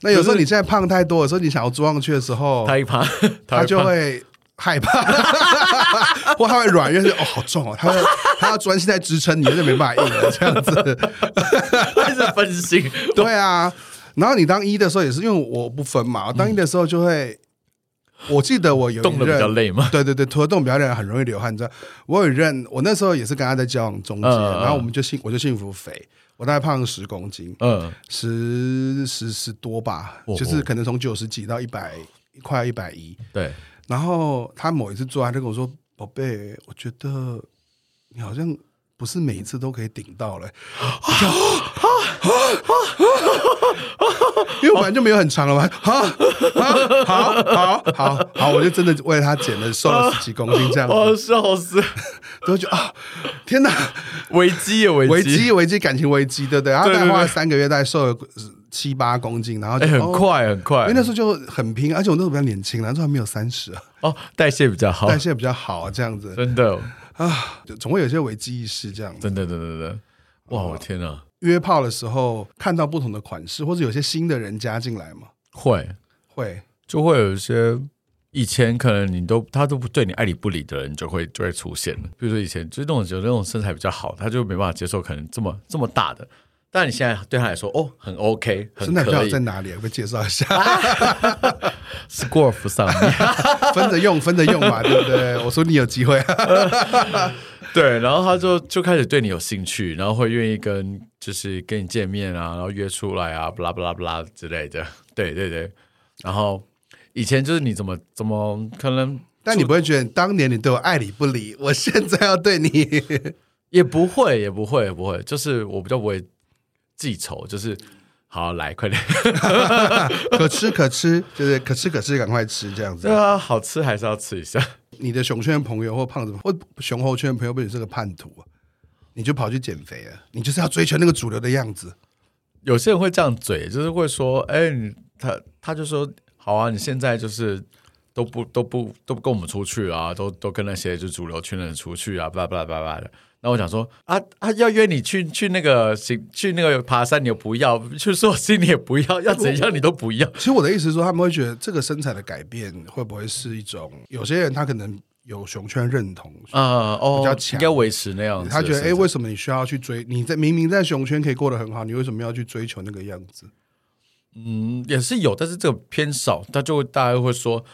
那有时候你现在胖太多的时候，你想要坐上去的时候，他一 胖，他就会害怕，或他会软，因为哦好重哦，他会他要专心在支撑你，就没办法硬了这样子，开始分心。对啊，然后你当一的时候也是，因为我不分嘛，我当一的时候就会。我记得我有一任动的比较累嘛，对对对，拖动比较累，很容易流汗。你知道，我有一任，我那时候也是跟他在交往中间，嗯、然后我们就幸，我就幸福肥，我大概胖了十公斤，嗯，十十十多吧，哦、就是可能从九十几到一百，快要一百一。对，然后他某一次做，他就跟我说：“宝贝，我觉得你好像。”不是每一次都可以顶到嘞，因为我本来就没有很长了嘛。好，好，好，好，好，我就真的为他减了，瘦了十几公斤这样子。哦，笑死！都觉得啊，天哪，危机有危机，危机，感情危机，对不对？然后大概花了三个月，大概瘦了七八公斤，然后就很快很快，因为那时候就很拼，而且我那时候比较年轻，那时候还没有三十啊。哦，代谢比较好，代谢比较好啊，这样子，真的。啊，总会有些危机意识这样子。真的，真的，真的，哇！我天哪！约炮的时候看到不同的款式，或者有些新的人加进来吗？会，会，就会有一些以前可能你都他都不对你爱理不理的人，就会就会出现了。比如说以前就是那种有那种身材比较好，他就没办法接受可能这么这么大的。但你现在对他来说，哦，很 OK，很可以。身材比较好在哪里？我介绍一下。Score 上面分着用，分着用嘛，对不对？我说你有机会。对，然后他就就开始对你有兴趣，然后会愿意跟就是跟你见面啊，然后约出来啊，不啦不啦不啦之类的。对对对。然后以前就是你怎么怎么可能？但你不会觉得当年你对我爱理不理，我现在要对你也不会也不会也不会，就是我比较不会。记仇就是好来快点，可吃可吃，就是可吃可吃，赶快吃这样子。对啊，好吃还是要吃一下。你的熊圈朋友或胖子或熊猴圈朋友，不是个叛徒啊？你就跑去减肥了？你就是要追求那个主流的样子。有些人会这样嘴，就是会说：“哎、他他就说好啊，你现在就是都不都不都不跟我们出去啊，都都跟那些就主流圈的人出去啊，巴拉巴拉巴拉的。”那我想说啊啊，要约你去去那个行去那个爬山，你又不要；去寿星你也不要，要怎样你都不要。其实我的意思是说，他们会觉得这个身材的改变会不会是一种？有些人他可能有熊圈认同啊，哦，比较强，应该维持那样子。他觉得，哎，为什么你需要去追？你在明明在熊圈可以过得很好，你为什么要去追求那个样子？嗯，也是有，但是这个偏少。他就会大家会说，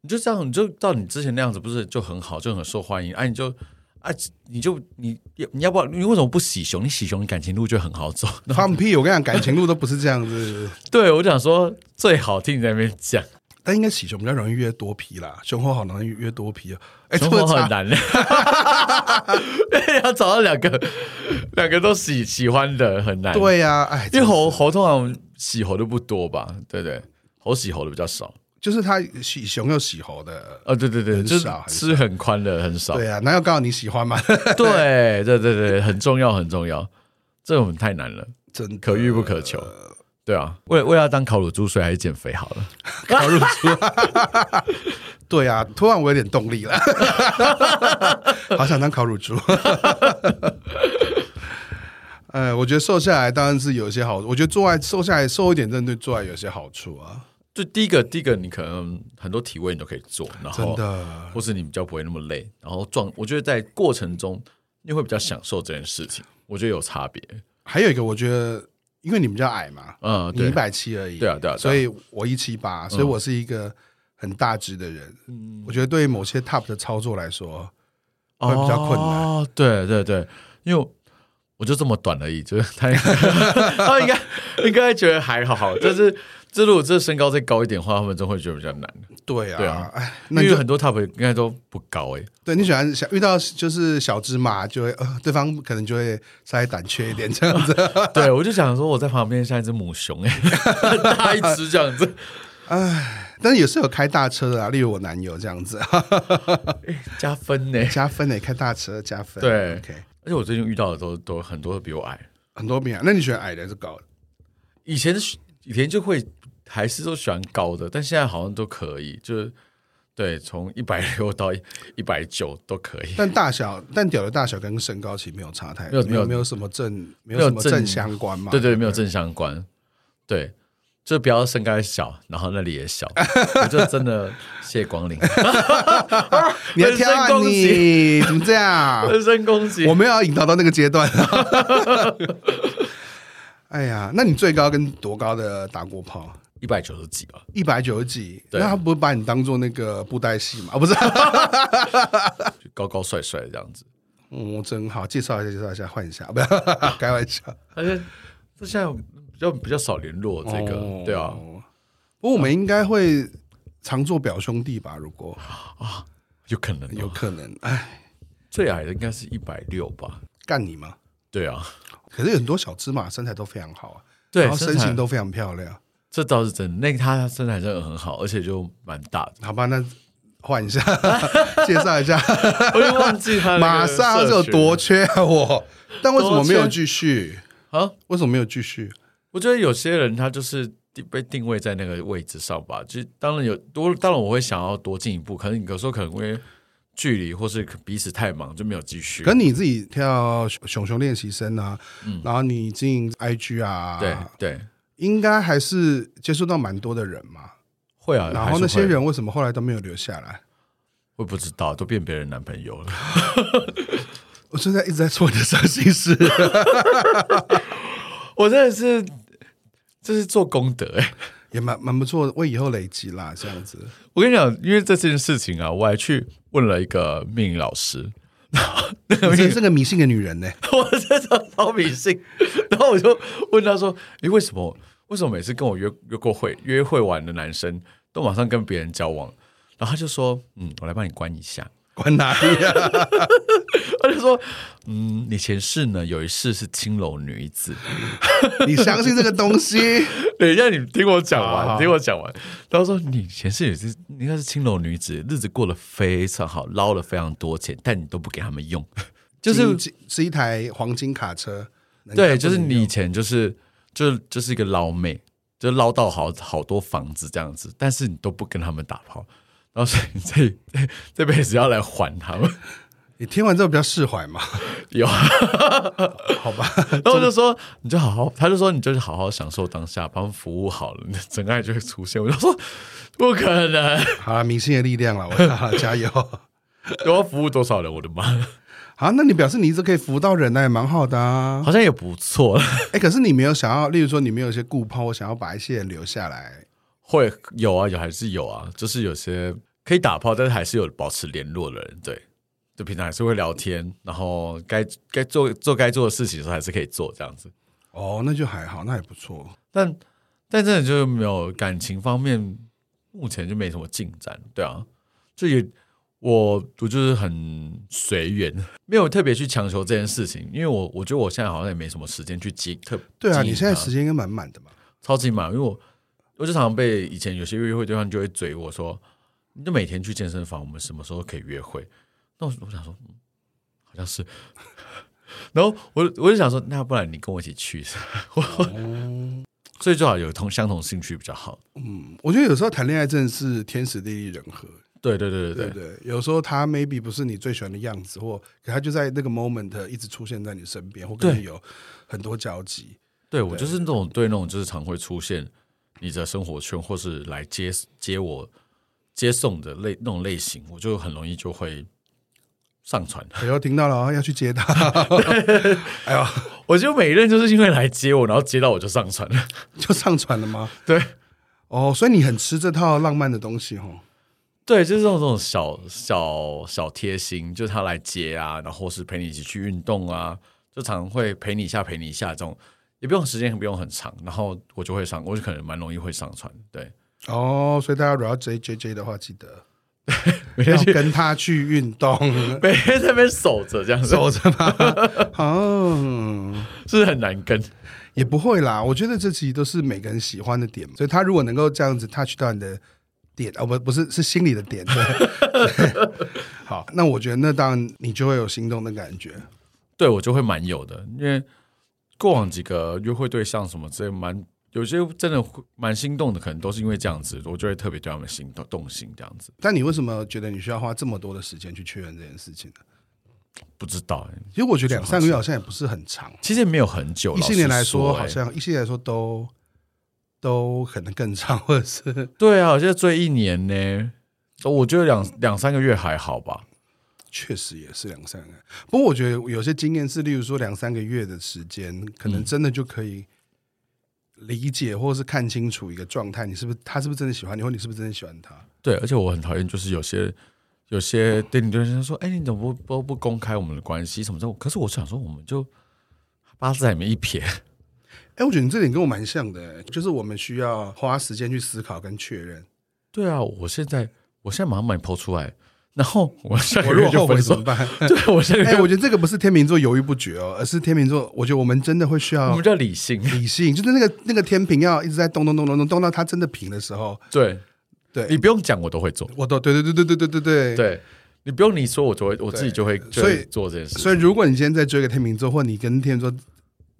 你就这样，你就照你之前那样子，不是就很好，就很受欢迎？哎、啊，你就。啊！你就你你要不要？你为什么不洗熊？你洗熊，你感情路就很好走。放屁！我跟你讲，感情路都不是这样子。对，我想说最好听你在那边讲，但应该洗熊比较容易约多皮啦。熊猴好容易约多皮啊！哎、欸，熊猴很难的，要找到两个两个都喜喜欢的很难。对呀、啊，哎，因为猴猴通常喜猴的不多吧？对对，猴喜猴的比较少。就是他喜熊又喜猴的，哦，对对对，很少，吃很宽的很少。对啊，那要告诉你喜欢吗？对对对对，很重要很重要，这种太难了，真可遇不可求。对啊，为为了当烤乳猪，所以还是减肥好了。烤乳猪，对啊，突然我有点动力了，好想当烤乳猪。呃，我觉得瘦下来当然是有一些好，我觉得做爱瘦下来瘦一点，真的对做爱有些好处啊。就第一个，第一个你可能很多体位你都可以做，然后真的，或是你比较不会那么累，然后壮，我觉得在过程中你会比较享受这件事情，我觉得有差别。还有一个，我觉得因为你比较矮嘛，嗯，你一百七而已，对啊，对啊，所以我一七八，所以我是一个很大只的人，嗯，我觉得对于某些 top 的操作来说会比较困难。哦，对对对，因为我就这么短而已，就是他 他应该应该觉得还好好，但是。这如果这身高再高一点的话，他们真会觉得比较难。对啊，对啊，哎，那就很多 top 应该都不高哎。对，你喜欢想遇到就是小芝麻，就会呃，对方可能就会稍微胆怯一点这样子。对，我就想说我在旁边像一只母熊哎，大一只这样子。哎，但是也是有开大车的啊，例如我男友这样子，加分呢，加分呢，开大车加分。对，OK。而且我最近遇到的都都很多都比我矮，很多比矮。那你喜欢矮的还是高的？以前以前就会。还是都喜欢高的，但现在好像都可以，就是对，从一百六到一百九都可以。但大小，但屌的大小跟身高其实没有差太多，没有没有没有什么正没有什么正相关嘛？对对，没有正相关。对，就不要身高小，然后那里也小，我就真的谢光临。你要挑啊你？怎么这样？人身攻击，我没有要引导到那个阶段。哎呀，那你最高跟多高的打过炮？一百九十几吧，一百九十几。那他不会把你当做那个布袋戏吗？啊，不是，就高高帅帅这样子。嗯，真好，介绍一下，介绍一下，换一下，不要开玩笑。而且这现在比较比较少联络，这个、哦、对啊。不过我们应该会常做表兄弟吧？如果啊，有可能、哦，有可能。哎，最矮的应该是一百六吧？干你吗？对啊。可是有很多小芝麻身材都非常好啊，对，然后身形都非常漂亮。这倒是真的，那个他身材真的很好，而且就蛮大的。好吧，那换一下，介绍一下。我就忘记他马上就有多缺我，但为什么没有继续啊？为什么没有继续？我觉得有些人他就是被定位在那个位置上吧。就当然有多，当然我会想要多进一步，可能有时候可能因为距离或是彼此太忙就没有继续。可你自己跳熊熊练习生啊，嗯、然后你进 IG 啊，对对。应该还是接触到蛮多的人嘛，会啊。然后那些人为什么后来都没有留下来？我不知道，都变别人男朋友了。我现在一直在做你的伤心事。我真的是，这是做功德哎，也蛮蛮不错，为以后累积啦。这样子，我跟你讲，因为这件事情啊，我还去问了一个命理老师。然后那个你是个迷信的女人呢，我真的超迷信。然后我就问他说：“你为什么？”为什么每次跟我约约过会、约会完的男生都马上跟别人交往？然后他就说：“嗯，我来帮你关一下，关哪里啊？” 他就说：“嗯，你前世呢有一世是青楼女子，你相信这个东西？等一下，你听我讲完，好好听我讲完。他说你前世也是应该是青楼女子，日子过得非常好，捞了非常多钱，但你都不给他们用，就是是一台黄金卡车。对，就是你以前就是。”就就是一个捞妹，就捞到好好多房子这样子，但是你都不跟他们打炮，然后所以你这 这辈子要来还他们。你听完之后比较释怀吗？有，好吧。然后我就说，你就好好，他就说你就是好好享受当下，帮服务好了，你的真爱就会出现。我就说不可能。好了，明星的力量了，我加油。我要服务多少人？我的妈！啊，那你表示你一直可以服务到人，那也蛮好的啊，好像也不错。哎，可是你没有想要，例如说你没有一些顾抛，我想要把一些人留下来，会有啊，有还是有啊，就是有些可以打炮，但是还是有保持联络的人，对，就平常还是会聊天，然后该该做做该做的事情的时候还是可以做这样子。哦，那就还好，那也不错。但但真的就是没有感情方面，目前就没什么进展，对啊，就也。我我就是很随缘，没有特别去强求这件事情，因为我我觉得我现在好像也没什么时间去接特。对啊，你现在时间应该满满的嘛，超级满，因为我我就常常被以前有些约会对象就会嘴我说，你就每天去健身房，我们什么时候可以约会？那我我想说，嗯，好像是，然后我我就想说，那不然你跟我一起去，哦、所以最好有同相同兴趣比较好。嗯，我觉得有时候谈恋爱真的是天时地利人和。对对对对对对，有时候他 maybe 不是你最喜欢的样子，或可他就在那个 moment 一直出现在你身边，或跟你有很多交集。对，对我就是那种对那种就是常会出现你的生活圈，或是来接接我接送的类那种类型，我就很容易就会上传。哎呦，听到了，要去接他。哎呦，我就每一任就是因为来接我，然后接到我就上传了，就上传了吗？对，哦，所以你很吃这套浪漫的东西哦。对，就是这种这种小小小贴心，就是他来接啊，然后是陪你一起去运动啊，就常常会陪你一下，陪你一下，这种也不用时间，不用很长，然后我就会上，我就可能蛮容易会上传。对，哦，所以大家如果要追 JJ 的话，记得 每天要跟他去运动，每天在那边守着，这样子守着吗？哦，是不是很难跟？也不会啦，我觉得这其实都是每个人喜欢的点，所以他如果能够这样子 touch 到你的。点哦，不不是，是心里的点。对，好，那我觉得那当然你就会有心动的感觉，对我就会蛮有的，因为过往几个约会对象什么之类蛮有些真的蛮心动的，可能都是因为这样子，我就会特别对他们心动动心这样子。但你为什么觉得你需要花这么多的时间去确认这件事情呢？不知道哎、欸，其实我觉得两三个月好像也不是很长，其实也没有很久。一七年来说，好像一七年来说都都可能更长，或者是对啊，好像追一年呢。我觉得两两三个月还好吧。确实也是两三个月，不过我觉得有些经验是，例如说两三个月的时间，可能真的就可以理解或是看清楚一个状态，你是不是他是不是真的喜欢你，或你是不是真的喜欢他？对，而且我很讨厌就是有些。有些对你对象说：“哎、欸，你怎么不不不公开我们的关系什么的？”可是我想说，我们就八字里面一撇。哎、欸，我觉得你这点跟我蛮像的，就是我们需要花时间去思考跟确认。对啊，我现在我现在马上把你抛出来，然后我下个月就分手怎么办？对，我现在哎、欸，我觉得这个不是天秤座犹豫不决哦，而是天秤座，我觉得我们真的会需要，我们叫理性，理性就是那个那个天平要一直在动动动动动动到它真的平的时候。对，对你不用讲，我都会做，我都对对对对对对对对对。你不用你说，我就会我自己就会所以做这件事。所以，如果你今天在追个天秤座，或你跟天秤座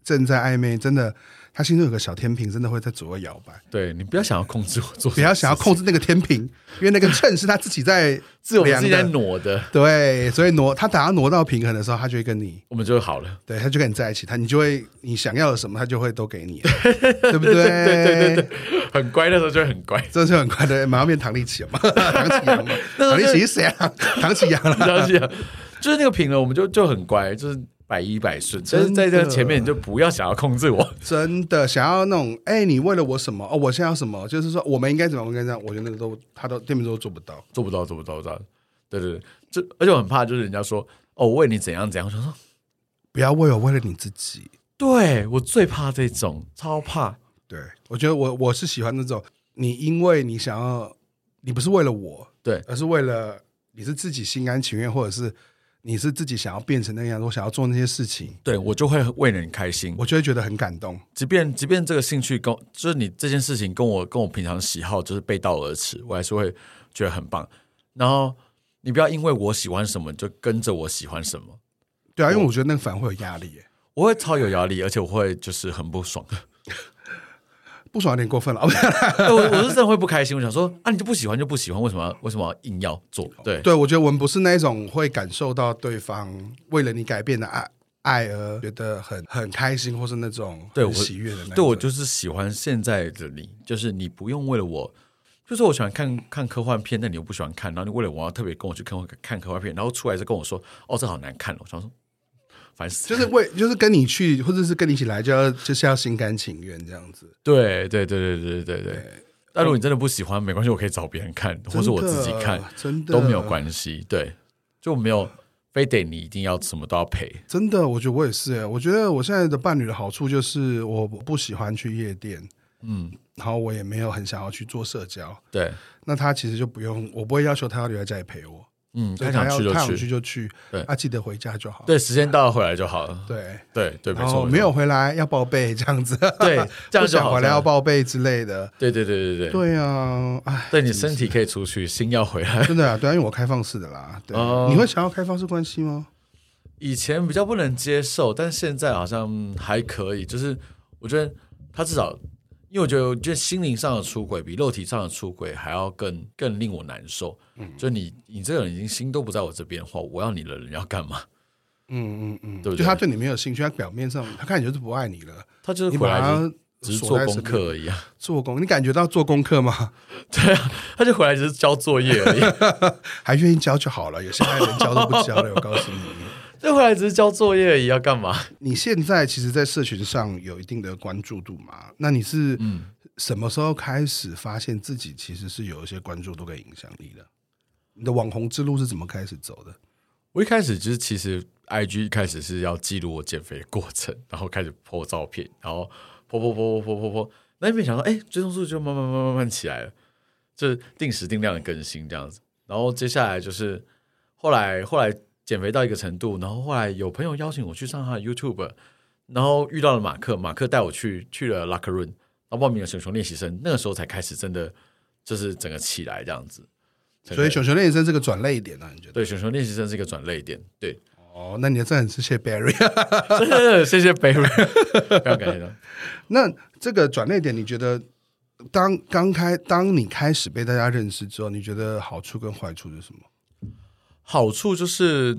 正在暧昧，真的，他心中有个小天平，真的会在左右摇摆。对，你不要想要控制我做，不要想要控制那个天平，因为那个秤是他自己在自我自己在挪的。对，所以挪他等他挪到平衡的时候，他就会跟你，我们就会好了。对，他就跟你在一起，他你就会你想要的什么，他就会都给你，对不对？对对对对，很乖的时候就会很乖，这是很乖的，马上变唐立奇了嘛？唐启阳嘛？唐立奇是谁啊？唐启阳了，唐启阳，就是那个平了，我们就就很乖，就是。百依百顺，就是在这个前面你就不要想要控制我，真的想要那种，哎、欸，你为了我什么？哦，我现在要什么？就是说，我们应该怎么？我跟你讲，我觉得那个都，他都店面都做不到，做不到，做不到，做不到。对对对，就而且我很怕，就是人家说，哦，我为你怎样怎样，我说不要为我，为了你自己。对，我最怕这种，超怕。对，我觉得我我是喜欢那种，你因为你想要，你不是为了我，对，而是为了你是自己心甘情愿，或者是。你是自己想要变成那样，我想要做那些事情，对，我就会为了你开心，我就会觉得很感动。即便即便这个兴趣跟就是你这件事情跟我跟我平常喜好就是背道而驰，我还是会觉得很棒。然后你不要因为我喜欢什么就跟着我喜欢什么，对啊，因为我觉得那个反而会有压力耶，我会超有压力，而且我会就是很不爽。不爽有点过分了，我我是真的会不开心。我想说啊，你就不喜欢就不喜欢，为什么为什么要硬要做？对对，我觉得我们不是那种会感受到对方为了你改变的爱爱而觉得很很开心，或是那种很喜悦的那种。对我就是喜欢现在的你，就是你不用为了我，就是我喜欢看看科幻片，但你又不喜欢看，然后你为了我要特别跟我去看看科幻片，然后出来就跟我说哦，这好难看，我想说。就是为，就是跟你去，或者是跟你一起来，就要就是要心甘情愿这样子。对对对对对对对。但如果你真的不喜欢，没关系，我可以找别人看，或者我自己看，真的都没有关系。对，就没有非得你一定要什么都要陪。真的，我觉得我也是。我觉得我现在的伴侣的好处就是，我不喜欢去夜店，嗯，然后我也没有很想要去做社交。对，那他其实就不用，我不会要求他要留在家里陪我。嗯，他想去就去，去就去，对，啊，记得回家就好。对，时间到了回来就好了。对，对，对，没错。没有回来要报备这样子，对，这样就好。回来要报备之类的。对，对，对，对，对，对啊，哎，对你身体可以出去，心要回来。真的啊，对啊，因为我开放式的啦。对，你会想要开放式关系吗？以前比较不能接受，但现在好像还可以。就是我觉得他至少。因为我觉得，我觉得心灵上的出轨比肉体上的出轨还要更更令我难受。嗯，就你你这个人已经心都不在我这边的话，我要你的人要干嘛？嗯嗯嗯，对不对？就他对你没有兴趣，他表面上他看你就是不爱你了，他就是回来就只是做功课而已啊。做功，你感觉到做功课吗？对啊，他就回来只是交作业而已，还愿意交就好了。有些人连交都不交了，我告诉你。这回来只是交作业而已，要干嘛？你现在其实，在社群上有一定的关注度嘛？那你是什么时候开始发现自己其实是有一些关注度跟影响力的？你的网红之路是怎么开始走的？我一开始就是，其实 IG 一开始是要记录我减肥的过程，然后开始 po 照片，然后 po po po po po po po，那边想说，哎，追踪数就慢慢慢慢慢慢起来了，就是定时定量的更新这样子。然后接下来就是后来后来。减肥到一个程度，然后后来有朋友邀请我去上他的 YouTube，然后遇到了马克，马克带我去去了 Locker Room，然后报名了熊熊练习生，那个时候才开始真的就是整个起来这样子。所以熊熊练习生是个转泪点啊，你觉得？对，熊熊练习生是一个转泪点。对，哦，那你真的很 谢谢 Barry，真的谢谢 Barry，非常感谢。那这个转捩点，你觉得当刚开当你开始被大家认识之后，你觉得好处跟坏处是什么？好处就是，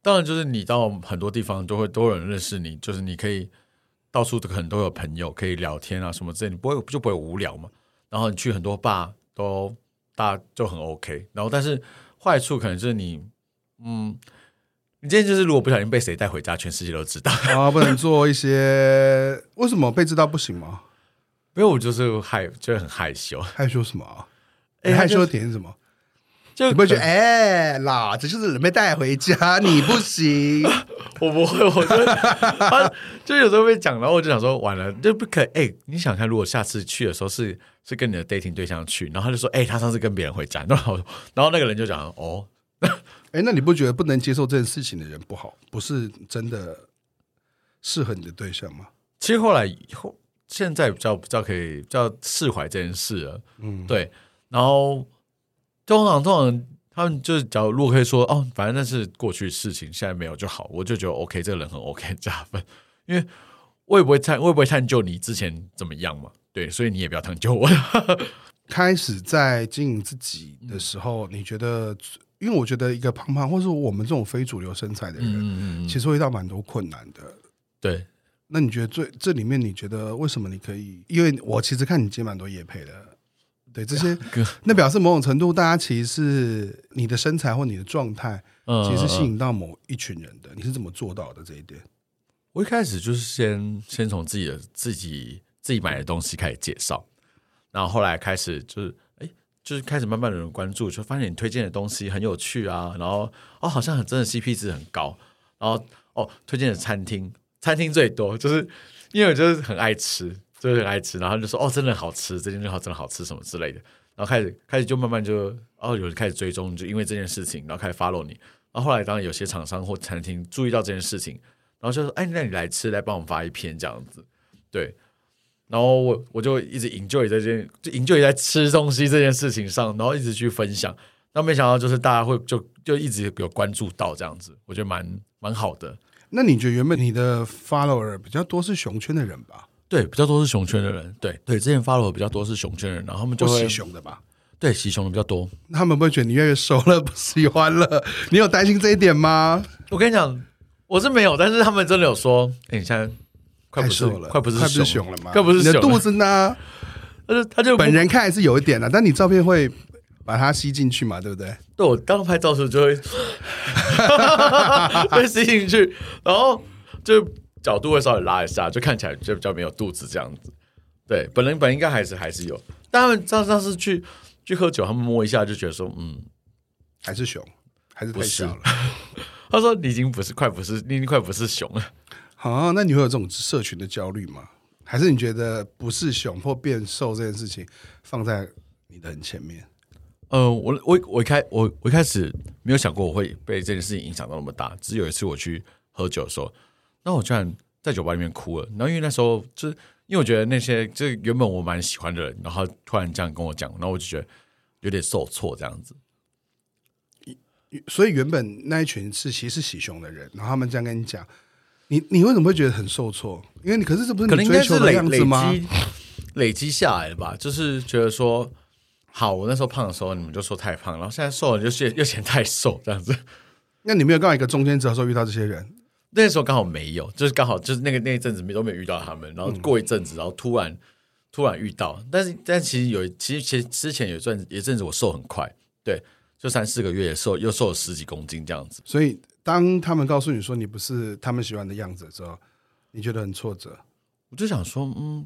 当然就是你到很多地方都会都有人认识你，就是你可以到处都可能都有朋友可以聊天啊什么之类，你不会就不会无聊嘛。然后你去很多 bar 都大家就很 OK。然后但是坏处可能就是你，嗯。你今天就是，如果不小心被谁带回家，全世界都知道啊！不能做一些，为什么被知道不行吗？因为我就是害，就是很害羞。害羞什么？哎、欸，害羞的点是什么？就你不会觉得哎，啦、欸，这就是人被带回家，你不行。我不会，我就他就有时候被讲，然后我就想说，完了，就不可以。哎、欸，你想看，如果下次去的时候是是跟你的 dating 对象去，然后他就说，哎、欸，他上次跟别人回家，然后然后那个人就讲，哦。哎，那你不觉得不能接受这件事情的人不好，不是真的适合你的对象吗？其实后来以后，现在比较比较可以比较释怀这件事了。嗯，对。然后通常通常他们就是假如如果可以说哦，反正那是过去的事情，现在没有就好，我就觉得 OK，这个人很 OK 加分，因为我也不会探，我也不会探究你之前怎么样嘛。对，所以你也不要探究我。开始在经营自己的时候，嗯、你觉得？因为我觉得一个胖胖，或是我们这种非主流身材的人，嗯嗯嗯其实会遇到蛮多困难的。对，那你觉得最这里面，你觉得为什么你可以？因为我其实看你接蛮多夜配的，对这些，那表示某种程度，大家其实是你的身材或你的状态，其实是吸引到某一群人的。你是怎么做到的这一点？我一开始就是先先从自己的自己自己买的东西开始介绍，然后后来开始就是。就是开始慢慢的人关注，就发现你推荐的东西很有趣啊，然后哦，好像很真的 CP 值很高，然后哦，推荐的餐厅，餐厅最多，就是因为我就是很爱吃，就是很爱吃，然后就说哦，真的好吃，这件最好，真的好吃什么之类的，然后开始开始就慢慢就哦，有人开始追踪，就因为这件事情，然后开始 follow 你，然后后来当然有些厂商或餐厅注意到这件事情，然后就说哎，那你来吃，来帮我们发一篇这样子，对。然后我我就一直 enjoy 这件，就 enjoy 在吃东西这件事情上，然后一直去分享。那没想到就是大家会就就一直有关注到这样子，我觉得蛮蛮好的。那你觉得原本你的 follower 比较多是熊圈的人吧？对，比较多是熊圈的人。对对，之前 follower 比较多是熊圈的人，然后他们就会喜熊的吧？对，喜熊的比较多。他们不会觉得你越来越熟了，不喜欢了？你有担心这一点吗？我跟你讲，我是没有，但是他们真的有说，哎，你现在。快瘦了，快不是快不是熊了吗？快不是熊了，你的肚子呢？他就他就本人看还是有一点的，但你照片会把它吸进去嘛？对不对？对，我刚拍照的时候就会 被吸进去，然后就角度会稍微拉一下，就看起来就比较没有肚子这样子。对，本人本应该还是还是有，但他们上上次去去喝酒，他们摸一下就觉得说，嗯，还是熊，还是太小了。他说你已经不是快不是，你已经快不是熊了。啊，那你会有这种社群的焦虑吗？还是你觉得不是熊或变瘦这件事情放在你的很前面？呃，我我我一开我我一开始没有想过我会被这件事情影响到那么大。只有一次我去喝酒的时候，那我居然在酒吧里面哭了。然后因为那时候就是因为我觉得那些就原本我蛮喜欢的人，然后突然这样跟我讲，然后我就觉得有点受挫这样子。所以原本那一群是其实是喜熊的人，然后他们这样跟你讲。你你为什么会觉得很受挫？因为你可是这不是你追求的样子吗？累积累积下来的吧，就是觉得说，好，我那时候胖的时候你们就说太胖，然后现在瘦了就嫌 又嫌太瘦这样子。那你没有刚好一个中间值的时候遇到这些人？那时候刚好没有，就是刚好就是那个那一阵子没都没有遇到他们，然后过一阵子，然后突然突然遇到，但是但其实有其实其实之前有一阵有一阵子我瘦很快，对，就三四个月也瘦又瘦了十几公斤这样子，所以。当他们告诉你说你不是他们喜欢的样子的时候，你觉得很挫折。我就想说，嗯，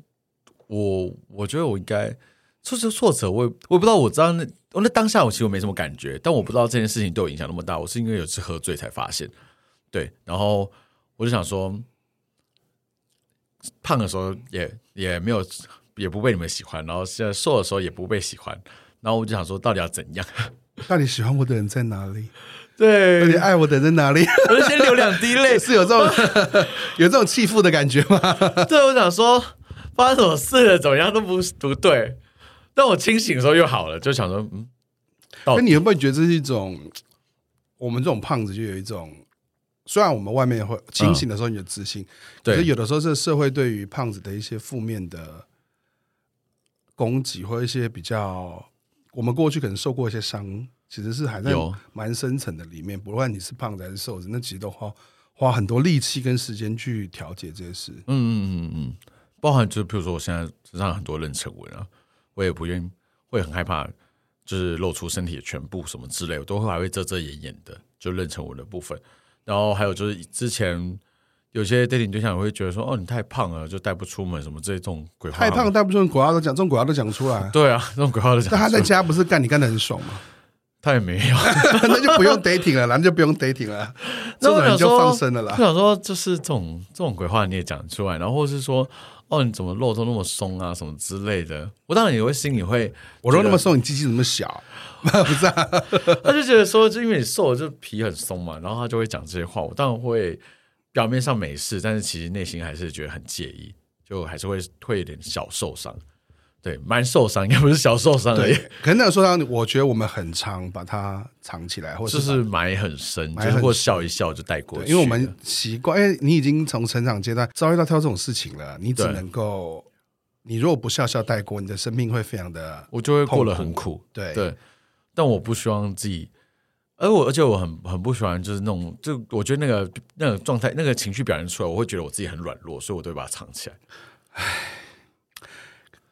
我我觉得我应该挫折挫折，我也我也不知道。我知道那我那当下我其实我没什么感觉，但我不知道这件事情对我影响那么大。我是因为有次喝醉才发现，对。然后我就想说，胖的时候也也没有也不被你们喜欢，然后现在瘦的时候也不被喜欢。然后我就想说，到底要怎样？到底喜欢我的人在哪里？对，你爱我的人在哪里？我就先流两滴泪，是有这种 有这种弃妇的感觉吗？对，我想说发生什么事了，怎么样都不不对。但我清醒的时候又好了，就想说，嗯，那你会不会觉得这是一种我们这种胖子就有一种虽然我们外面会清醒的时候你有自信，可是有的时候是社会对于胖子的一些负面的攻击，或一些比较我们过去可能受过一些伤，其实是还在蛮深层的里面。不论你是胖子还是瘦子，那其实都花花很多力气跟时间去调节这些事。嗯嗯嗯嗯，包含就是比如说我现在身上很多妊娠纹啊，我也不愿意，会很害怕，就是露出身体的全部什么之类，我都会还会遮遮掩掩的，就妊娠纹的部分。然后还有就是之前有些 dating 对象也会觉得说，哦，你太胖了，就带不出门什么这种鬼话。太胖带不出门，鬼话都讲，这种鬼话都讲出来。对啊，这种鬼话都讲。但他在家不是干你干的很爽吗？他也没有，那就不用 dating 了，那就不用 dating 了，这种人就放生了啦。我想说，就是这种这种鬼话你也讲出来，然后或是说，哦，你怎么肉都那么松啊，什么之类的，我当然也会心里会，我肉那么松，你机器怎么小？不是啊，他就觉得说，就因为你瘦了，就皮很松嘛，然后他就会讲这些话。我当然会表面上没事，但是其实内心还是觉得很介意，就还是会会有点小受伤。对，蛮受伤，应该不是小受伤而已。可能那个受伤，我觉得我们很常把它藏起来，或者是埋很深，就是或笑一笑就带过去。因为我们习惯，因为你已经从成长阶段遭遇到跳这种事情了，你只能够，你如果不笑笑带过，你的生命会非常的，我就会过得很苦。对对，但我不希望自己，而我而且我很很不喜欢，就是那种，就我觉得那个那个状态，那个情绪表现出来，我会觉得我自己很软弱，所以我都会把它藏起来。唉。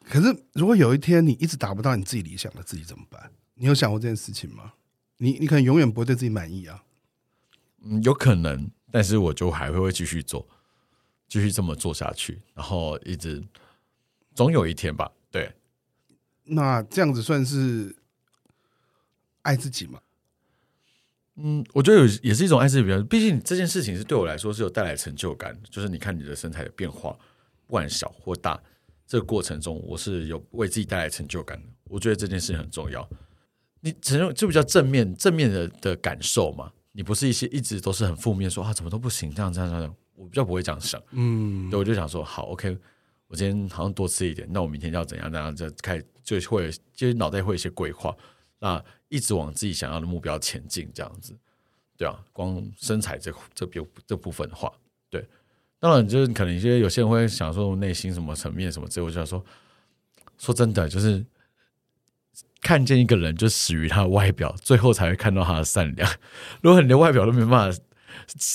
可是，如果有一天你一直达不到你自己理想的自己怎么办？你有想过这件事情吗？你你可能永远不会对自己满意啊。嗯，有可能，但是我就还会会继续做，继续这么做下去，然后一直，总有一天吧。对，那这样子算是爱自己吗？嗯，我觉得有也是一种爱自己比较，毕竟这件事情是对我来说是有带来成就感，就是你看你的身材的变化，不管小或大。这个过程中，我是有为自己带来成就感的。我觉得这件事情很重要。你承认就比较正面、正面的的感受嘛？你不是一些一直都是很负面说，说啊怎么都不行，这样这样这样。我比较不会这样想。嗯，对，我就想说，好，OK，我今天好像多吃一点，那我明天要怎样？怎样就开始就会就是脑袋会有一些规划，那一直往自己想要的目标前进，这样子。对啊，光身材这这边这部分的话，对。当然，就是可能一些有些人会想说内心什么层面什么之类，我就想说，说真的，就是看见一个人就始于他的外表，最后才会看到他的善良。如果你连外表都没办法，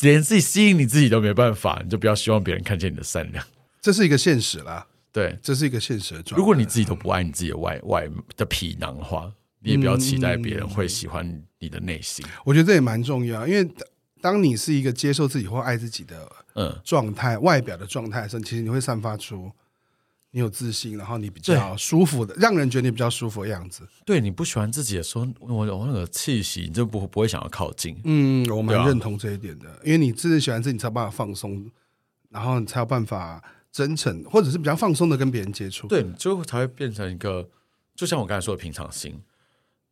连自己吸引你自己都没办法，你就不要希望别人看见你的善良。这是一个现实啦，对，这是一个现实的状态。如果你自己都不爱你自己的外外的皮囊的话，你也不要期待别人会喜欢你的内心。我觉得这也蛮重要，因为当你是一个接受自己或爱自己的。嗯，状态外表的状态的时候，其实你会散发出你有自信，然后你比较舒服的，让人觉得你比较舒服的样子。对，你不喜欢自己的时候，我有那个气息，你就不不会想要靠近。嗯，我蛮认同这一点的，啊、因为你自己喜欢自己，才有办法放松，然后你才有办法真诚，或者是比较放松的跟别人接触。对，你就才会变成一个，就像我刚才说的平常心，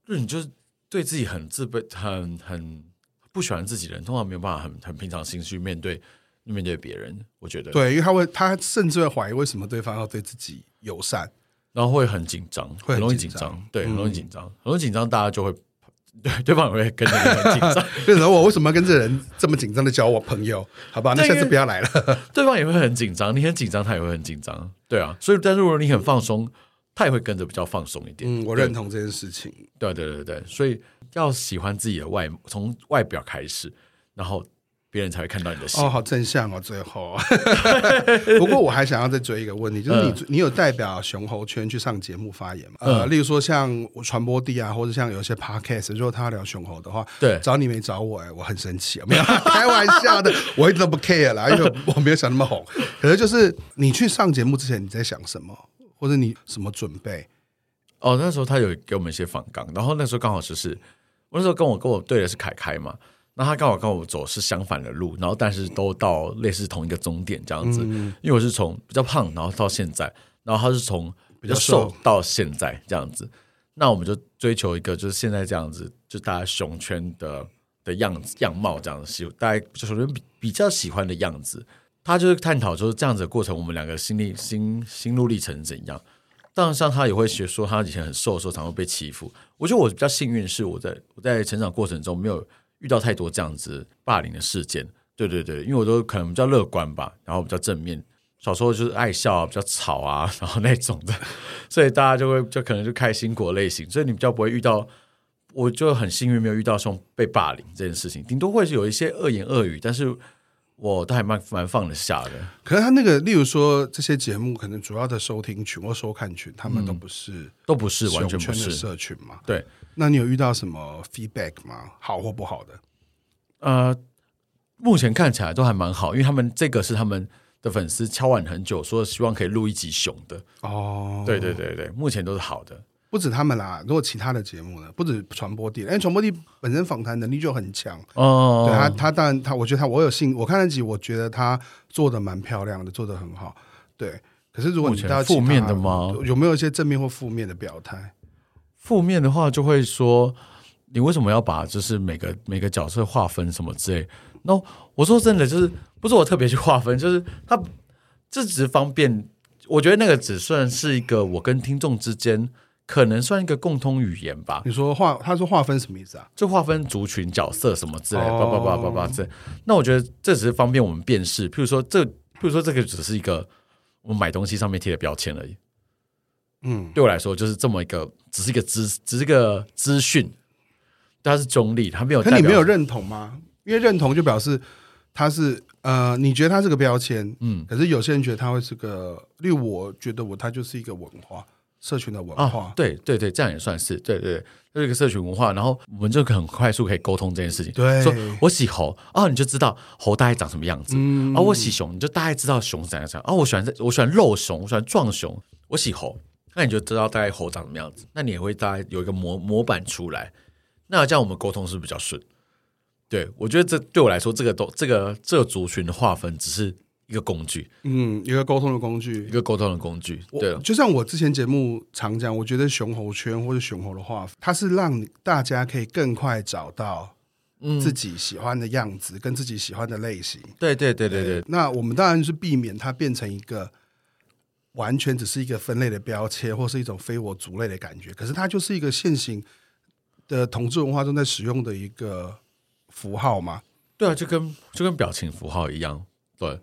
就是你就是对自己很自卑、很很不喜欢自己的人，通常没有办法很很平常心去面对。面对别人，我觉得对，因为他会，他甚至会怀疑为什么对方要对自己友善，然后会很紧张，会很容易紧张，对，很容易紧张，很容易紧张，大家就会 对对方也会跟着很紧张。为什么我为什么要跟这人这么紧张的交我朋友？好吧，那下次不要来了。对方也会很紧张，你很紧张，他也会很紧张。对啊，所以但是如果你很放松，他也会跟着比较放松一点。嗯，我认同这件事情。对对对对，所以要喜欢自己的外，从外表开始，然后。别人才会看到你的心哦，好正向哦！最后，不过我还想要再追一个问题，就是你、嗯、你有代表熊猴圈去上节目发言吗？嗯、呃，例如说像传播地啊，或者像有些 podcast，如果他聊熊猴的话，对，找你没找我、欸，哎，我很生气，没有 开玩笑的，我一直都不 care 啦，因为我没有想那么红。可是就是你去上节目之前，你在想什么，或者你什么准备？哦，那时候他有给我们一些反纲，然后那时候刚好就是我那时候跟我跟我对的是凯凯嘛。那他刚好跟我走是相反的路，然后但是都到类似同一个终点这样子。嗯、因为我是从比较胖，然后到现在，然后他是从比较瘦到现在这样子。那我们就追求一个就是现在这样子，就大家熊圈的的样子样貌这样子，喜大家就是比比较喜欢的样子。他就是探讨就是这样子的过程，我们两个心历心心路历程怎样。当然，像他也会学说他以前很瘦的时候，常会被欺负。我觉得我比较幸运是我在我在成长过程中没有。遇到太多这样子霸凌的事件，对对对，因为我都可能比较乐观吧，然后比较正面。小时候就是爱笑啊，比较吵啊，然后那种的，所以大家就会就可能就开心果类型，所以你比较不会遇到。我就很幸运没有遇到这种被霸凌这件事情，顶多会是有一些恶言恶语，但是我都还蛮蛮放得下的。可是他那个，例如说这些节目，可能主要的收听群或收看群，他们都不是、嗯、都不是完全不是社群嘛？对。那你有遇到什么 feedback 吗？好或不好的？呃，目前看起来都还蛮好，因为他们这个是他们的粉丝敲碗很久，说希望可以录一集熊的。哦，对对对对，目前都是好的。不止他们啦，如果其他的节目呢？不止传播地，因为传播地本身访谈能力就很强哦。对他，他当然他，我觉得他，我有信，我看那集，我觉得他做的蛮漂亮的，做的很好。对，可是如果你到负面的吗？有没有一些正面或负面的表态？负面的话就会说，你为什么要把就是每个每个角色划分什么之类？那我说真的，就是不是我特别去划分，就是他这只是方便。我觉得那个只算是一个我跟听众之间。可能算一个共通语言吧。你说划，他说划分什么意思啊？就划分族群、角色什么之类的，叭叭叭叭叭这。那我觉得这只是方便我们辨识。譬如说，这，譬如说这个只是一个我们买东西上面贴的标签而已。嗯，对我来说就是这么一个，只是一个资，只是一个资讯，它是中立，它没有。可你没有认同吗？因为认同就表示它是呃，你觉得它是个标签，嗯，可是有些人觉得它会是个，例如我觉得我它就是一个文化。社群的文化，哦、对对对，这样也算是对对，对，这是一个社群文化。然后我们就很快速可以沟通这件事情。对，说我喜猴啊、哦，你就知道猴大概长什么样子。嗯，啊、哦，我喜熊，你就大概知道熊长怎样啊、哦。我喜欢我喜欢肉熊，我喜欢壮熊。我喜猴，那你就知道大概猴长什么样子。那你也会大概有一个模模板出来。那这样我们沟通是比较顺？对，我觉得这对我来说，这个都这个这个族群的划分只是。一个工具，嗯，一个沟通的工具，一个沟通的工具。对，就像我之前节目常讲，我觉得熊猴圈或者熊猴的话，它是让大家可以更快找到自己喜欢的样子，嗯、跟自己喜欢的类型。对对对对对。那我们当然是避免它变成一个完全只是一个分类的标签，或是一种非我族类的感觉。可是它就是一个现行的同志文化中在使用的一个符号嘛？对啊，就跟就跟表情符号一样，对。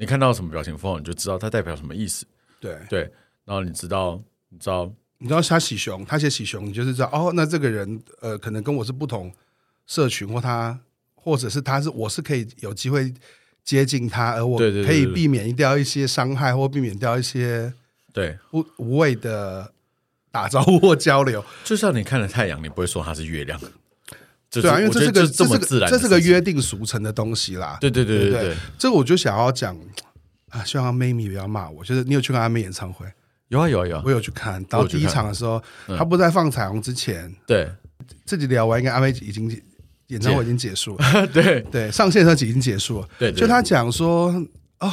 你看到什么表情符号，你就知道它代表什么意思。对对，然后你知道，你知道，你知道他喜熊，他写喜熊，你就是知道哦，那这个人呃，可能跟我是不同社群，或他，或者是他是我是可以有机会接近他，而我可以避免掉一些伤害，或避免掉一些对无无谓的打招呼或交流。就像你看了太阳，你不会说它是月亮。对啊，因为这是个这么自然，这是个约定俗成的东西啦。对对对对对，这个我就想要讲啊，希望阿妹咪不要骂我。就是你有去看阿妹演唱会？有啊有啊有，我有去看。到第一场的时候，他不在放彩虹之前，对，自己聊完，应该阿妹已经演唱会已经结束了。对对，上线的时候已经结束了。对，就他讲说哦，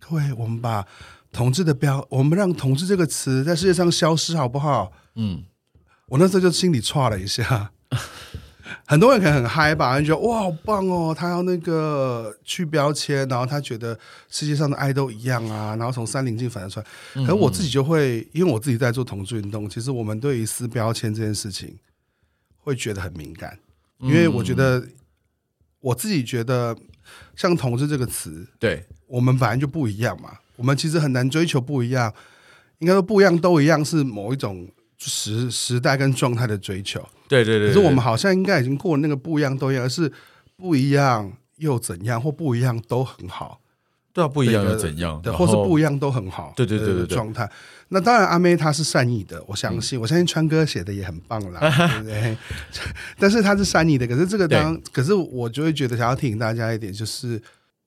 各位，我们把同志的标，我们让同志这个词在世界上消失，好不好？嗯，我那时候就心里歘了一下。很多人可能很嗨吧，就觉得哇好棒哦，他要那个去标签，然后他觉得世界上的爱都一样啊，然后从三棱镜反射出来。可是我自己就会，因为我自己在做同志运动，其实我们对于撕标签这件事情会觉得很敏感，因为我觉得我自己觉得像同志这个词，对我们本来就不一样嘛，我们其实很难追求不一样，应该说不一样都一样是某一种。时时代跟状态的追求，对对对，可是我们好像应该已经过了那个不一样都一样，而是不一样又怎样，或不一样都很好。对啊，不一样又怎样？对，或是不一样都很好。对对对对，状态。那当然，阿妹她是善意的，我相信，我相信川哥写的也很棒啦，对不对？但是他是善意的，可是这个当，可是我就会觉得想要提醒大家一点，就是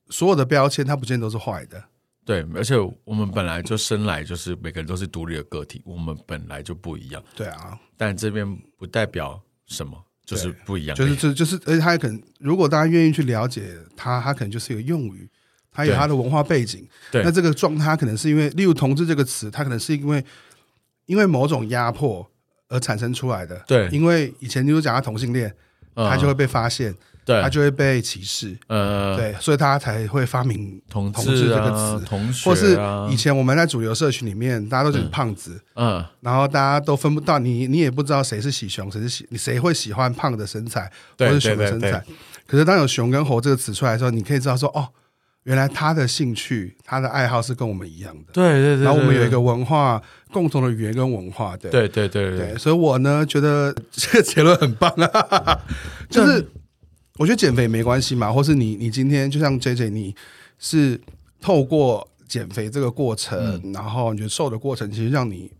所有的标签它不见得都是坏的。对，而且我们本来就生来就是每个人都是独立的个体，我们本来就不一样。对啊，但这边不代表什么，就是不一样。就是就就是，而且他也可能，如果大家愿意去了解他，他可能就是一个用语，他有他的文化背景。对，那这个状态可能是因为，例如“同志”这个词，它可能是因为因为某种压迫而产生出来的。对，因为以前你如果讲他同性恋，他就会被发现。对，他就会被歧视。呃，对，所以他才会发明“同志”这个词。同学，或是以前我们在主流社群里面，大家都是胖子，嗯，然后大家都分不到你，你也不知道谁是喜熊，谁是喜，你谁会喜欢胖的身材，或是熊的身材。可是当有“熊”跟“猴”这个词出来的时候，你可以知道说，哦。原来他的兴趣、他的爱好是跟我们一样的，对对对。然后我们有一个文化共同的语言跟文化，对对对对对。所以我呢觉得这个结论很棒啊，就是我觉得减肥没关系嘛，或是你你今天就像 JJ，你是透过减肥这个过程，然后你觉得瘦的过程，其实让你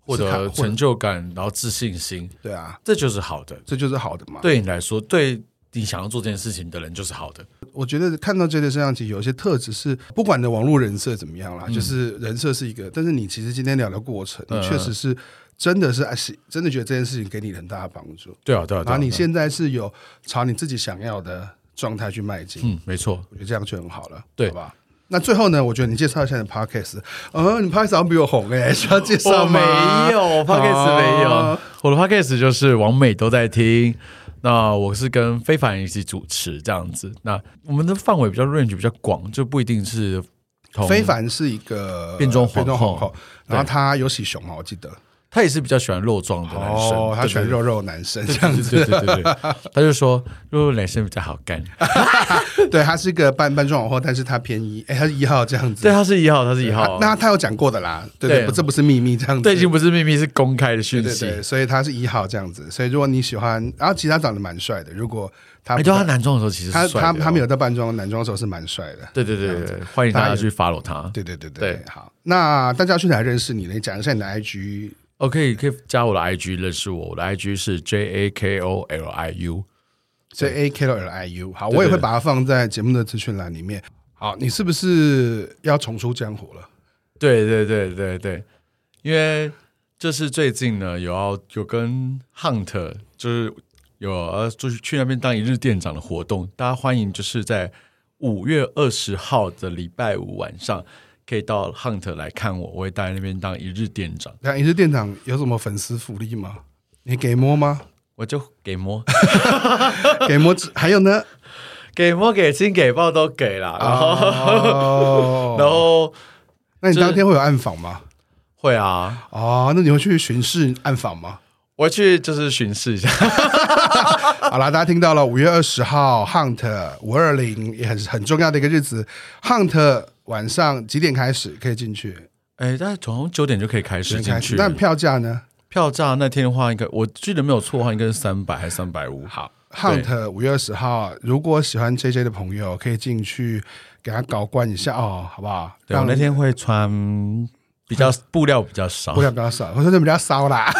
获得成就感，然后自信心，对啊，这就是好的，这就是好的嘛。对你来说，对。你想要做这件事情的人就是好的。我觉得看到 JJ 身上其实有一些特质是，不管你的网络人设怎么样啦，嗯、就是人设是一个，但是你其实今天聊的过程，你确实是真的是真的觉得这件事情给你很大的帮助。对啊，对啊。然后你现在是有朝你自己想要的状态去迈进。嗯，没错，我觉得这样就很好了，对好吧？那最后呢，我觉得你介绍一下你的 Podcast。哦，你 Podcast 好像比我红哎，需要介绍吗？没有 Podcast 没有，啊、我的 Podcast 就是王美都在听。那我是跟非凡一起主持这样子，那我们的范围比较 range 比较广，就不一定是。非凡是一个变装皇后，然后他有喜熊嘛，我记得。他也是比较喜欢肉壮的男生，哦、他喜欢肉肉男生这样子，对对对，对，他就说肉肉男生比较好干。对，他是一个半半装皇后，但是他偏一，哎，他是一号这样子。对，他是一号，他是一号。那他有讲过的啦，对对，不，这不是秘密这样子，这已经不是秘密，是公开的讯息。对，对，对，所以他是一号这样子。所以如果你喜欢，然后其实他长得蛮帅的。如果他，哎，对，他男装的时候其实他他他没有在扮装，男装的时候是蛮帅的。对对对对，欢迎大家去 follow 他。对对对对，好，那大家去哪认识你呢？你讲一下你的 IG。OK，可以加我的 IG 认识我，我的 IG 是 J A K O L I U，J A K O L I U。好，我也会把它放在节目的资讯栏里面。好，你是不是要重出江湖了？对对对对对，因为这是最近呢，有要有跟 Hunt 就是有呃，就是去那边当一日店长的活动，大家欢迎，就是在五月二十号的礼拜五晚上。可以到 Hunt 来看我，我会待在那边当一日店长。那一日店长有什么粉丝福利吗？你给摸吗？我就给摸，给摸。还有呢？给摸、给亲、给抱都给了。然后，哦、然后，那你当天会有暗访吗？会啊。哦，那你会去巡视暗访吗？我去就是巡视一下。好了，大家听到了，五月二十号 Hunt 五二零也很很重要的一个日子，Hunt。晚上几点开始可以进去？哎，大概从九点就可以开始进去。但票价呢？票价那天的话，应该我记得没有错的话，应该是三百还是三百五？好，Hunt 五月二十号，如果喜欢 JJ 的朋友，可以进去给他搞关一下哦，好不好？对，我那天会穿。比较布料比较少，布料比较少，我说这比较骚啦，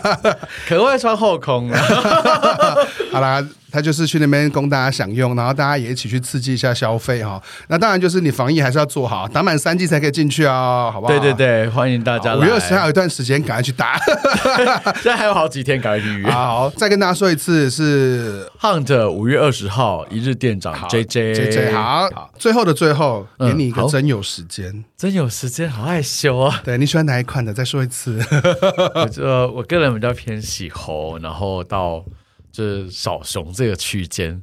可会穿后空。好啦，他就是去那边供大家享用，然后大家也一起去刺激一下消费哈。那当然就是你防疫还是要做好，打满三剂才可以进去哦，好不好？对对对，欢迎大家来。五月二十号有一段时间，赶快去打。现在还有好几天，赶快去预约。好，再跟大家说一次，是 Hunt 五月二十号一日店长 JJ JJ 好。好，最后的最后，给你一个真有时间，真有时间，好害羞啊。对，你喜欢哪一款的？再说一次。我就我个人比较偏喜猴，然后到就是小熊这个区间，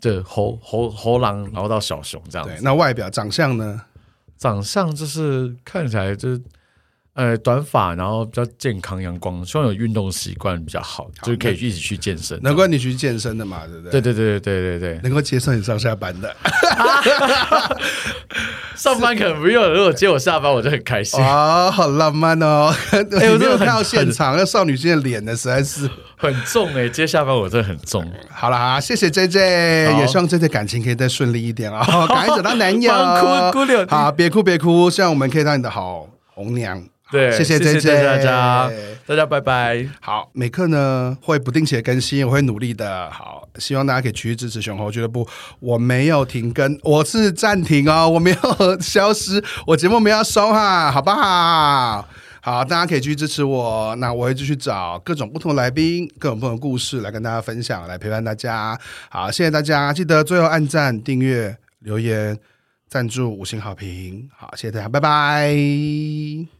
就猴猴猴狼，然后到小熊这样子。对，那外表长相呢？长相就是看起来就是。呃，短发，然后比较健康阳光，希望有运动习惯比较好，好就是可以一起去健身。难怪你去健身的嘛，对不对？对对对对对对对，能够接受你上下班的。上班可能不用，如果接我下班，我就很开心啊、哦，好浪漫哦！哎，我没有看到现场那少女心的脸呢，实在是很重哎、欸，接下班我真的很重。好了啊，谢谢 JJ，也希望 JJ 感情可以再顺利一点啊，赶快找到男友。哭哭流，好，别哭别哭，希望我们可以当你的好红娘。对，谢谢 JJ 大家，大家拜拜。好，每课呢会不定期的更新，我会努力的。好，希望大家可以继续支持熊猴俱乐部。我没有停更，我是暂停哦，我没有消失，我节目没有收哈，好不好？好，大家可以继续支持我。那我会继续找各种不同的来宾，各种不同的故事来跟大家分享，来陪伴大家。好，谢谢大家，记得最后按赞、订阅、留言、赞助、五星好评。好，谢谢大家，拜拜。